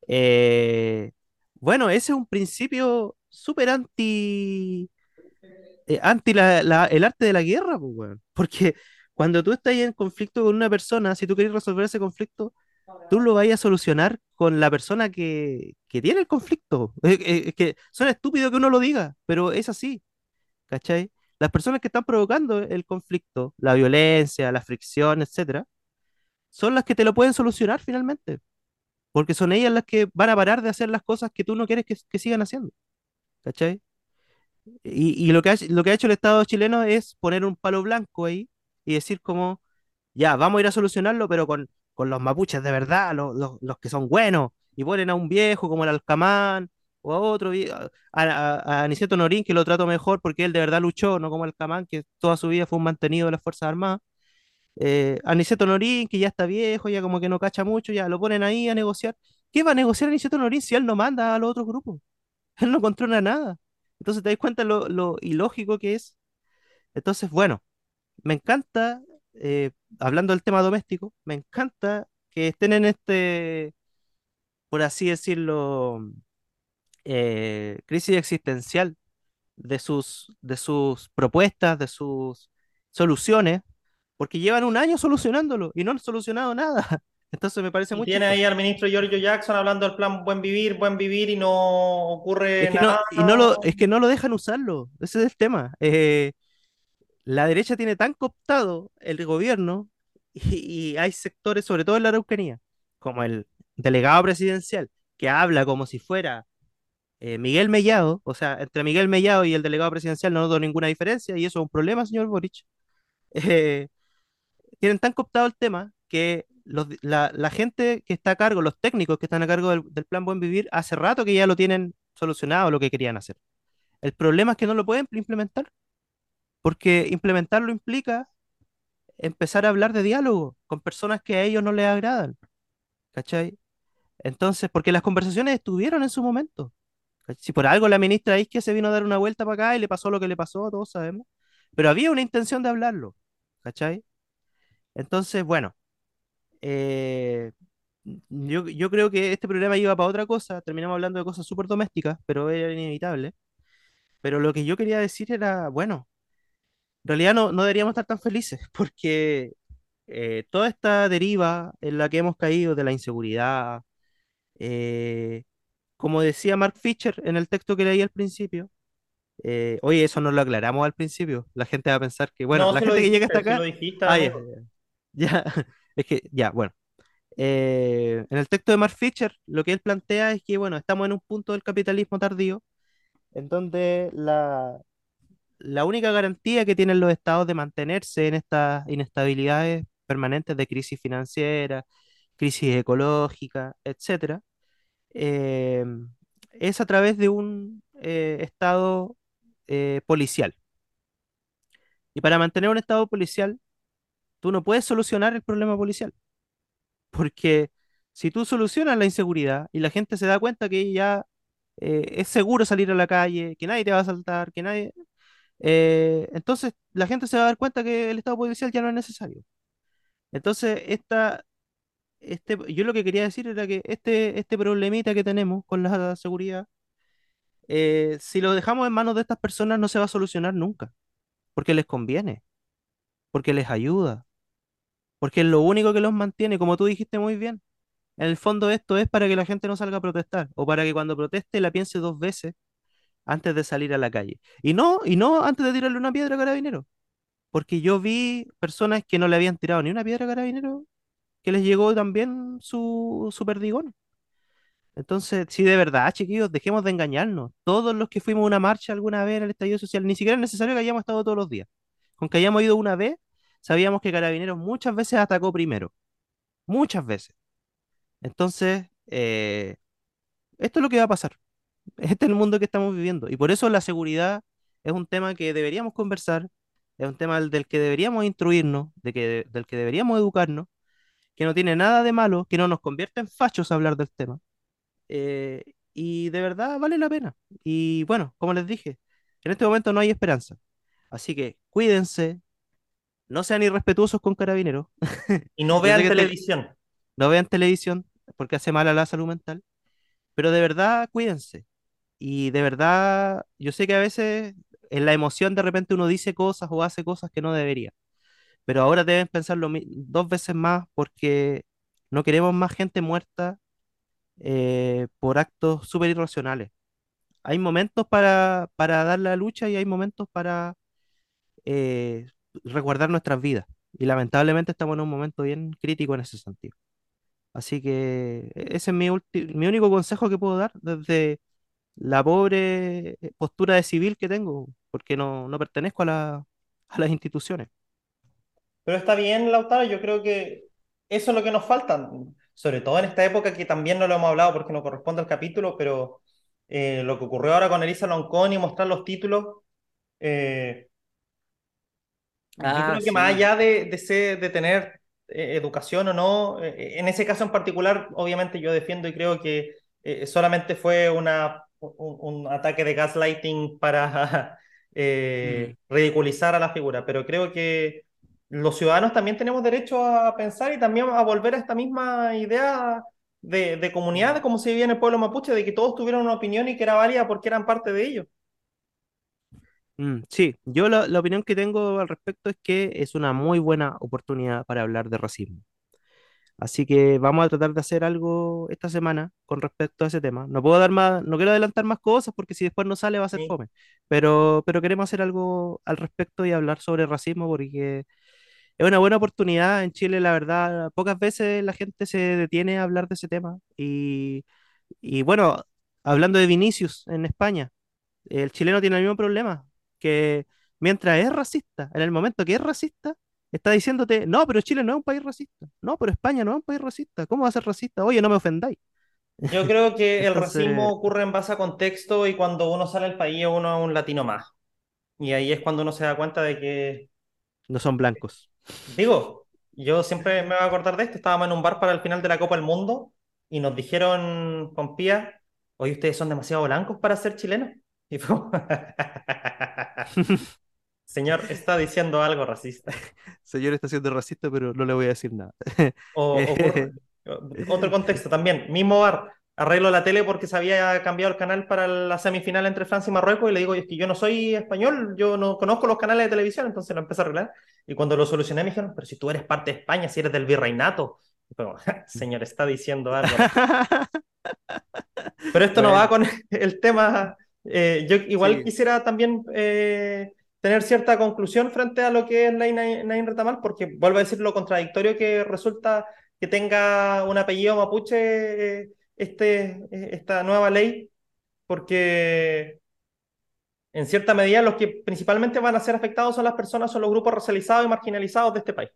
Eh, bueno, ese es un principio súper anti, eh, anti la- el arte de la guerra, pues. Porque cuando tú estás en conflicto con una persona, si tú quieres resolver ese conflicto, tú lo vas a solucionar con la persona que, que tiene el conflicto. Es, es- es que suena estúpido que uno lo diga, pero es así, ¿cachai? Las personas que están provocando el conflicto, la violencia, la fricción, etcétera, son las que te lo pueden solucionar finalmente, porque son ellas las que van a parar de hacer las cosas que tú no quieres que, que sigan haciendo, ¿cachai? Y, y lo que ha, lo que ha hecho el Estado chileno es poner un palo blanco ahí y decir como, ya, vamos a ir a solucionarlo, pero con, los mapuches de verdad, los, los, que son buenos, y ponen a un viejo como el Alcamán, o a otro, a, a, a Aniceto Norín, que lo trato mejor porque él de verdad luchó, no como Alcamán, que toda su vida fue un mantenido de las Fuerzas Armadas. Eh, Aniceto Norín, que ya está viejo, ya como que no cacha mucho, ya lo ponen ahí a negociar. ¿Qué va a negociar Aniceto Norín si él no manda a los otros grupos? Él no controla nada. Entonces te das cuenta lo, lo ilógico que es. Entonces, bueno, me encanta, eh, hablando del tema doméstico, me encanta que estén en este, por así decirlo, eh, crisis existencial de sus, de sus propuestas, de sus soluciones, porque llevan un año solucionándolo y no han solucionado nada. Entonces me parece
Y
muy
tiene ahí al ministro Giorgio Jackson hablando del plan Buen Vivir, Buen Vivir y no
Es
ocurre
que no,
nada.
y no lo, es que no lo dejan usarlo. Ese es el tema. Eh, la derecha tiene tan cooptado el gobierno y, hay sectores, sobre todo en la Araucanía, como el delegado presidencial, que habla como si fuera eh, Miguel Mellado, o sea, entre Miguel Mellado y el delegado presidencial no noto ninguna diferencia y eso es un problema, señor Boric. Eh, tienen tan cooptado el tema que la gente que está a cargo, los técnicos que están a cargo del, del Plan Buen Vivir, hace rato que ya lo tienen solucionado lo que querían hacer. El problema es que no lo pueden implementar, porque implementarlo implica empezar a hablar de diálogo con personas que a ellos no les agradan, ¿cachai? Entonces, porque las conversaciones estuvieron en su momento. Si por algo la ministra Isquia se vino a dar una vuelta para acá y le pasó lo que le pasó, todos sabemos, pero había una intención de hablarlo, ¿cachai? Entonces, bueno, eh, yo, yo creo que este programa iba para otra cosa, terminamos hablando de cosas súper domésticas, pero era inevitable. Pero lo que yo quería decir era, bueno, en realidad no, no deberíamos estar tan felices, porque eh, toda esta deriva en la que hemos caído de la inseguridad, eh, como decía Mark Fisher en el texto que leí al principio, eh, oye, eso no lo aclaramos al principio, la gente va a pensar que, bueno,
No,
la gente que llega hasta
si lo
acá,
dijiste,
ah, ya, ya, es que, ya, bueno, eh, en el texto de Mark Fisher, lo que él plantea es que, bueno, estamos en un punto del capitalismo tardío, en donde la, la única garantía que tienen los estados de mantenerse en estas inestabilidades permanentes de crisis financiera, crisis ecológica, etcétera, eh, es a través de un eh, estado eh, policial. Y para mantener un estado policial, tú no puedes solucionar el problema policial, porque si tú solucionas la inseguridad y la gente se da cuenta que ya es seguro salir a la calle, que nadie te va a asaltar, que nadie, eh, entonces la gente se va a dar cuenta que el estado policial ya no es necesario. Entonces, esta, este, yo lo que quería decir era que este, este problemita que tenemos con la seguridad, eh, si lo dejamos en manos de estas personas no se va a solucionar nunca, porque les conviene, porque les ayuda, porque es lo único que los mantiene, como tú dijiste muy bien. En el fondo esto es para que la gente no salga a protestar, o para que cuando proteste la piense dos veces antes de salir a la calle. Y no, y no antes de tirarle una piedra a carabinero. porque yo vi personas que no le habían tirado ni una piedra a Carabinero, que les llegó también su, su perdigón. Entonces, sí, de verdad, chiquillos, dejemos de engañarnos. Todos los que fuimos a una marcha alguna vez en el estallido social, ni siquiera es necesario que hayamos estado todos los días. Con que hayamos ido una vez, sabíamos que Carabineros muchas veces atacó primero. Muchas veces. Entonces, eh, esto es lo que va a pasar. Este es el mundo que estamos viviendo. Y por eso la seguridad es un tema que deberíamos conversar, es un tema del, que deberíamos instruirnos, de que, del que deberíamos educarnos, que no tiene nada de malo, que no nos convierte en fachos hablar del tema. eh, y de verdad vale la pena. Y bueno, como les dije, en este momento no hay esperanza. Así que cuídense, no sean irrespetuosos con carabineros.
Y no vean
te-
televisión.
no vean televisión porque hace mal a la salud mental, pero de verdad cuídense. Y de verdad, yo sé que a veces en la emoción de repente uno dice cosas o hace cosas que no debería, pero ahora deben pensarlo dos veces más porque no queremos más gente muerta eh, por actos súper irracionales. Hay momentos para, para dar la lucha y hay momentos para eh, resguardar nuestras vidas. Y lamentablemente estamos en un momento bien crítico en ese sentido. Así que e- ese es mi, mi único consejo que puedo dar desde la pobre eh, postura de civil que tengo, porque no, no pertenezco a la- a las instituciones.
Pero está bien, Lautaro, yo creo que eso es lo que nos falta, sobre todo en esta época que también no lo hemos hablado porque no corresponde al capítulo, pero eh, lo que ocurrió ahora con Elisa Loncón y mostrar los títulos, eh, yo
Ah,
creo que más
sí.
allá de, de, ser- de tener eh, educación o no, eh, en ese caso en particular, obviamente yo defiendo y creo que eh, solamente fue una, un, un ataque de gaslighting para
Mm,
eh, ridiculizar a la figura, pero creo que los ciudadanos también tenemos derecho a pensar y también a volver a esta misma idea de, de comunidad,
mm,
de cómo se vivía en el pueblo mapuche, de que todos tuvieron una opinión y que era válida porque eran parte de ello.
mm, sí, yo la, la opinión que tengo al respecto es que es una muy buena oportunidad para hablar de racismo. Así que vamos a tratar de hacer algo esta semana con respecto a ese tema. No puedo dar más, no quiero adelantar más cosas porque si después no sale va a ser
Sí.
fome. Pero, pero queremos hacer algo al respecto y hablar sobre racismo porque es una buena oportunidad. En Chile, la verdad, pocas veces la gente se detiene a hablar de ese tema. Y, y bueno, hablando de Vinicius en España, el chileno tiene el mismo problema, que mientras es racista, en el momento que es racista, está diciéndote, no, pero Chile no es un país racista, no, pero España no es un país racista, ¿cómo va a ser racista? Oye, no me ofendáis.
Yo creo que el racismo ocurre en base a contexto y cuando uno sale del país uno es un latino más. Y ahí es cuando uno se da cuenta de que,
no son blancos.
digo, yo siempre me voy a acordar de esto, estábamos en un bar para el final de la Copa del Mundo y nos dijeron con Pía, oye, ustedes son demasiado blancos para ser chilenos. Y fue, señor, está diciendo algo racista.
Señor está siendo racista, pero no le voy a decir nada.
O, ocurre- otro contexto también, mismo bar, arreglo la tele porque se había cambiado el canal para la semifinal entre Francia y Marruecos y le digo, es que yo no soy español, yo no conozco los canales de televisión, entonces lo empecé a arreglar. Y cuando lo solucioné me dijeron, pero si tú eres parte de España, si eres del virreinato. Señor, está diciendo algo. Pero esto no va con el tema. eh, yo igual
sí.
quisiera también eh, tener cierta conclusión frente a lo que es Ley Nain Retamal, porque vuelvo a decir lo contradictorio que resulta que tenga un apellido mapuche eh, este, eh, esta nueva ley, porque en cierta medida los que principalmente van a ser afectados son las personas, son los grupos racializados y marginalizados de este país,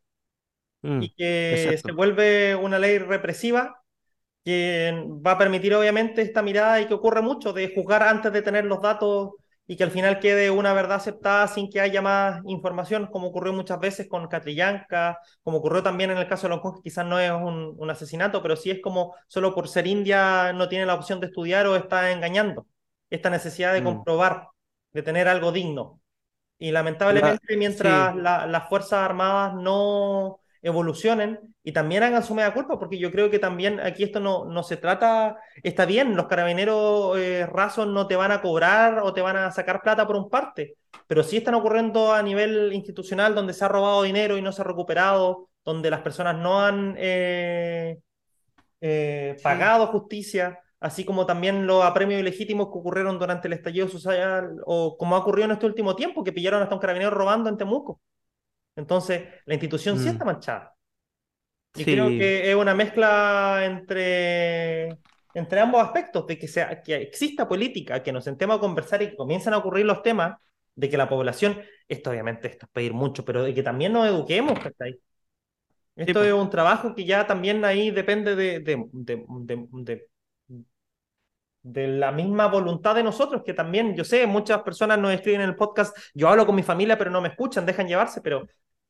Mm,
y que se vuelve una ley represiva que va a permitir obviamente esta mirada y que ocurre mucho de juzgar antes de tener los datos y que al final quede una verdad aceptada sin que haya más información, como ocurrió muchas veces con Catrillanca, como ocurrió también en el caso de Long Kong, que quizás no es un, un asesinato, pero sí es como solo por ser india no tiene la opción de estudiar o está engañando. Esta necesidad de
Mm.
comprobar, de tener algo digno. Y
La,
lamentablemente,
sí,
mientras la- las Fuerzas Armadas no evolucionen y también hagan su media culpa, porque yo creo que también aquí esto no, no se trata, está bien, los carabineros eh, rasos no te van a cobrar o te van a sacar plata por un parte, pero sí están ocurriendo a nivel institucional donde se ha robado dinero y no se ha recuperado, donde las personas no han eh, eh,
sí.
pagado justicia, así como también los apremios ilegítimos que ocurrieron durante el estallido social o como ha ocurrido en este último tiempo, que pillaron hasta un carabinero robando en Temuco. Entonces, la institución sí
Mm,
está manchada. Y creo
sí.
que es una mezcla entre, entre ambos aspectos, de que, sea, que exista política, que nos sentemos a conversar y que comiencen a ocurrir los temas, de que la población, esto obviamente esto es pedir mucho, pero de que también nos eduquemos.
Sí,
Esto es
po.
un trabajo que ya también ahí depende de, de, de, de, de la misma voluntad de nosotros, que también, yo sé, muchas personas nos escriben en el podcast, yo hablo con mi familia, pero no me escuchan, dejan llevarse, pero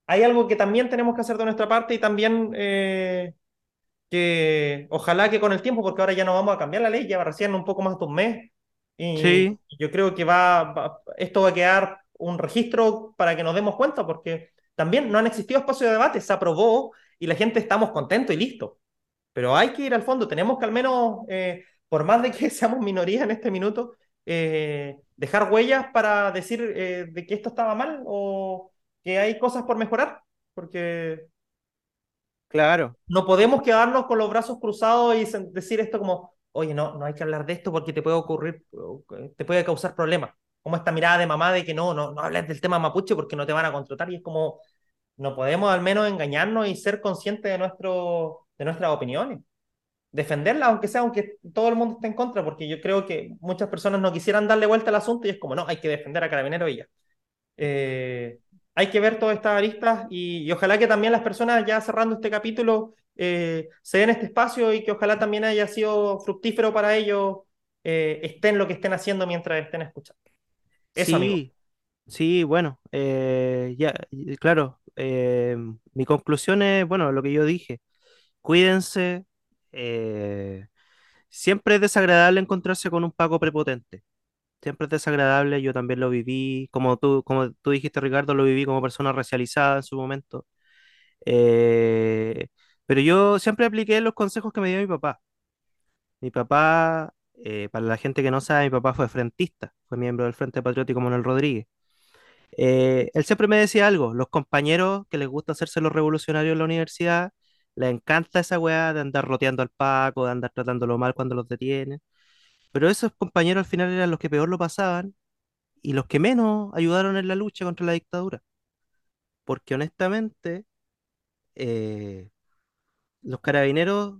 hay algo que también tenemos que hacer de nuestra parte y también eh, que ojalá que con el tiempo, porque ahora ya no vamos a cambiar la ley, ya recién un poco más de un mes, y yo creo que va, va, esto va a quedar un registro para que nos demos cuenta, porque también no han existido espacios de debate, se aprobó y la gente estamos contentos y listo. Pero hay que ir al fondo, tenemos que al menos, eh, por más de que seamos minoría en este minuto, eh, dejar huellas para decir eh, de que esto estaba mal o que hay cosas por mejorar, porque
claro.
no podemos quedarnos con los brazos cruzados y decir esto como, oye, no, no hay que hablar de esto porque te puede ocurrir, te puede causar problemas como esta mirada de mamá de que no, no, no hables del tema mapuche porque no te van a contratar y es como, no podemos al menos engañarnos y ser conscientes de, nuestro, de nuestras opiniones. Defenderlas, aunque sea, aunque todo el mundo esté en contra, porque yo creo que muchas personas no quisieran darle vuelta al asunto y es como, no, hay que defender a Carabinero y ya. Eh, hay que ver todas estas aristas y, y, ojalá que también las personas, ya cerrando este capítulo, eh, se den este espacio y que ojalá también haya sido fructífero para ellos, eh, estén lo que estén haciendo mientras estén escuchando.
Eso, sí, amigo. sí, bueno, ya, claro, mi conclusión es, bueno, lo que yo dije, cuídense, eh, siempre es desagradable encontrarse con un Paco prepotente, siempre es desagradable, yo también lo viví, como tú, como tú dijiste, Ricardo, lo viví como persona racializada en su momento, pero yo siempre apliqué los consejos que me dio mi papá. Mi papá eh, para la gente que no sabe, mi papá fue frentista, fue miembro del Frente Patriótico Manuel Rodríguez. Eh, él siempre me decía algo, los compañeros que les gusta hacerse los revolucionarios en la universidad, les encanta esa weá de andar roteando al Paco, de andar tratándolo mal cuando los detienen, pero esos compañeros al final eran los que peor lo pasaban y los que menos ayudaron en la lucha contra la dictadura. Porque honestamente, eh, los carabineros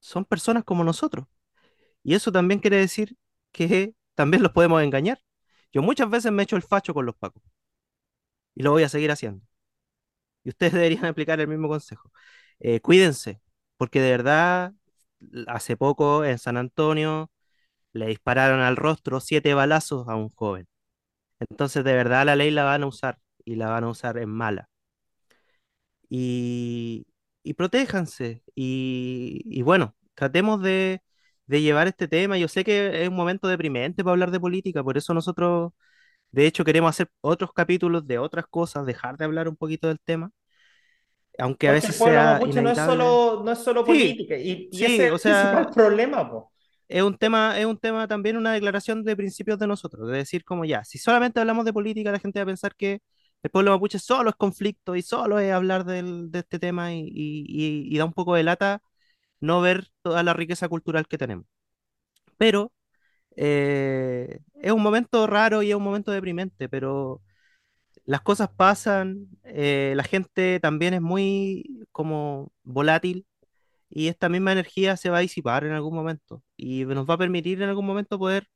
son personas como nosotros y eso también quiere decir que también los podemos engañar. Yo muchas veces me echo el facho con los pacos. Y lo voy a seguir haciendo. Y ustedes deberían aplicar el mismo consejo. Eh, cuídense, porque de verdad, hace poco en San Antonio le dispararon al rostro siete balazos a un joven. Entonces, de verdad, la ley la van a usar y la van a usar en mala. Y, y protéjanse. Y, bueno, tratemos de, de llevar este tema. Yo sé que es un momento deprimente para hablar de política, por eso nosotros, de hecho, queremos hacer otros capítulos de otras cosas, dejar de hablar un poquito del tema. Aunque a
Porque
veces
el
sea
mapuche no es solo, no es solo
Sí,
política, y, y
sí,
ese es
o
el principal
sea,
problema, po.
es un tema, es un tema también una declaración de principios de nosotros, de decir como ya, si solamente hablamos de política, la gente va a pensar que el pueblo mapuche solo es conflicto y solo es hablar del- de este tema y, y- y- y da un poco de lata no ver toda la riqueza cultural que tenemos. Pero eh, es un momento raro y es un momento deprimente, pero las cosas pasan, eh, la gente también es muy como volátil y esta misma energía se va a disipar en algún momento y nos va a permitir en algún momento poder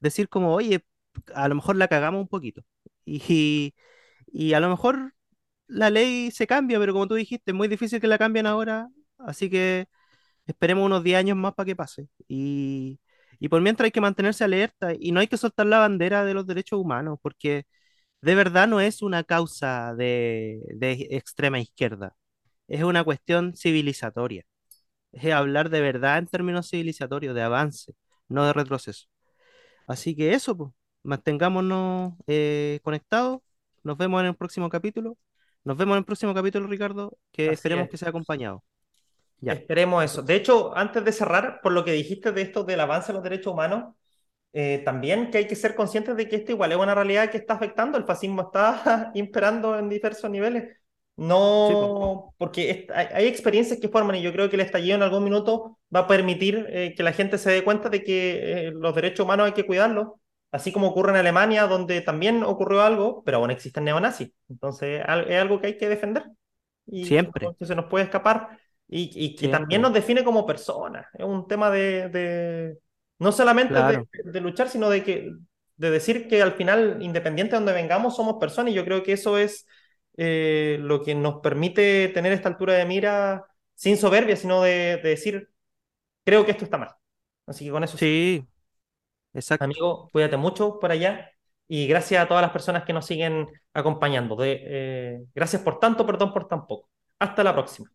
decir como, oye, a lo mejor la cagamos un poquito y, y a lo mejor la ley se cambia, pero como tú dijiste, es muy difícil que la cambien ahora, así que esperemos unos 10 años más para que pase. Y, y por mientras hay que mantenerse alerta y no hay que soltar la bandera de los derechos humanos, porque de verdad no es una causa de, de extrema izquierda, es una cuestión civilizatoria. Es hablar de verdad en términos civilizatorios, de avance, no de retroceso. Así que eso, pues, mantengámonos eh, conectados. Nos vemos en el próximo capítulo. Nos vemos en el próximo capítulo, Ricardo, que
Así
esperemos
es.
que sea acompañado. Ya.
Esperemos eso. De hecho, antes de cerrar, por lo que dijiste de esto del avance de los derechos humanos, eh, también que hay que ser conscientes de que esto igual es una realidad que está afectando, el fascismo está imperando en diversos niveles.
Sí.
No, porque hay, experiencias que forman y yo creo que el estallido en algún minuto va a permitir eh, que la gente se dé cuenta de que eh, los derechos humanos hay que cuidarlos, así como ocurre en Alemania, donde también ocurrió algo, pero aún existen neonazis. Entonces es algo que hay que defender y que
Siempre,
no se nos puede escapar y, y que también
siempre.
nos define como personas. Es un tema de, de- no solamente de, luchar, sino de, que, de decir que al final, independiente de donde vengamos, somos personas y yo creo que eso es eh, lo que nos permite tener esta altura de mira sin soberbia, sino de, decir, creo que esto está mal. Así que con eso.
Sí, exacto.
Amigo, cuídate mucho por allá y gracias a todas las personas que nos siguen acompañando. De, eh, gracias por tanto, perdón por tan poco. Hasta la próxima.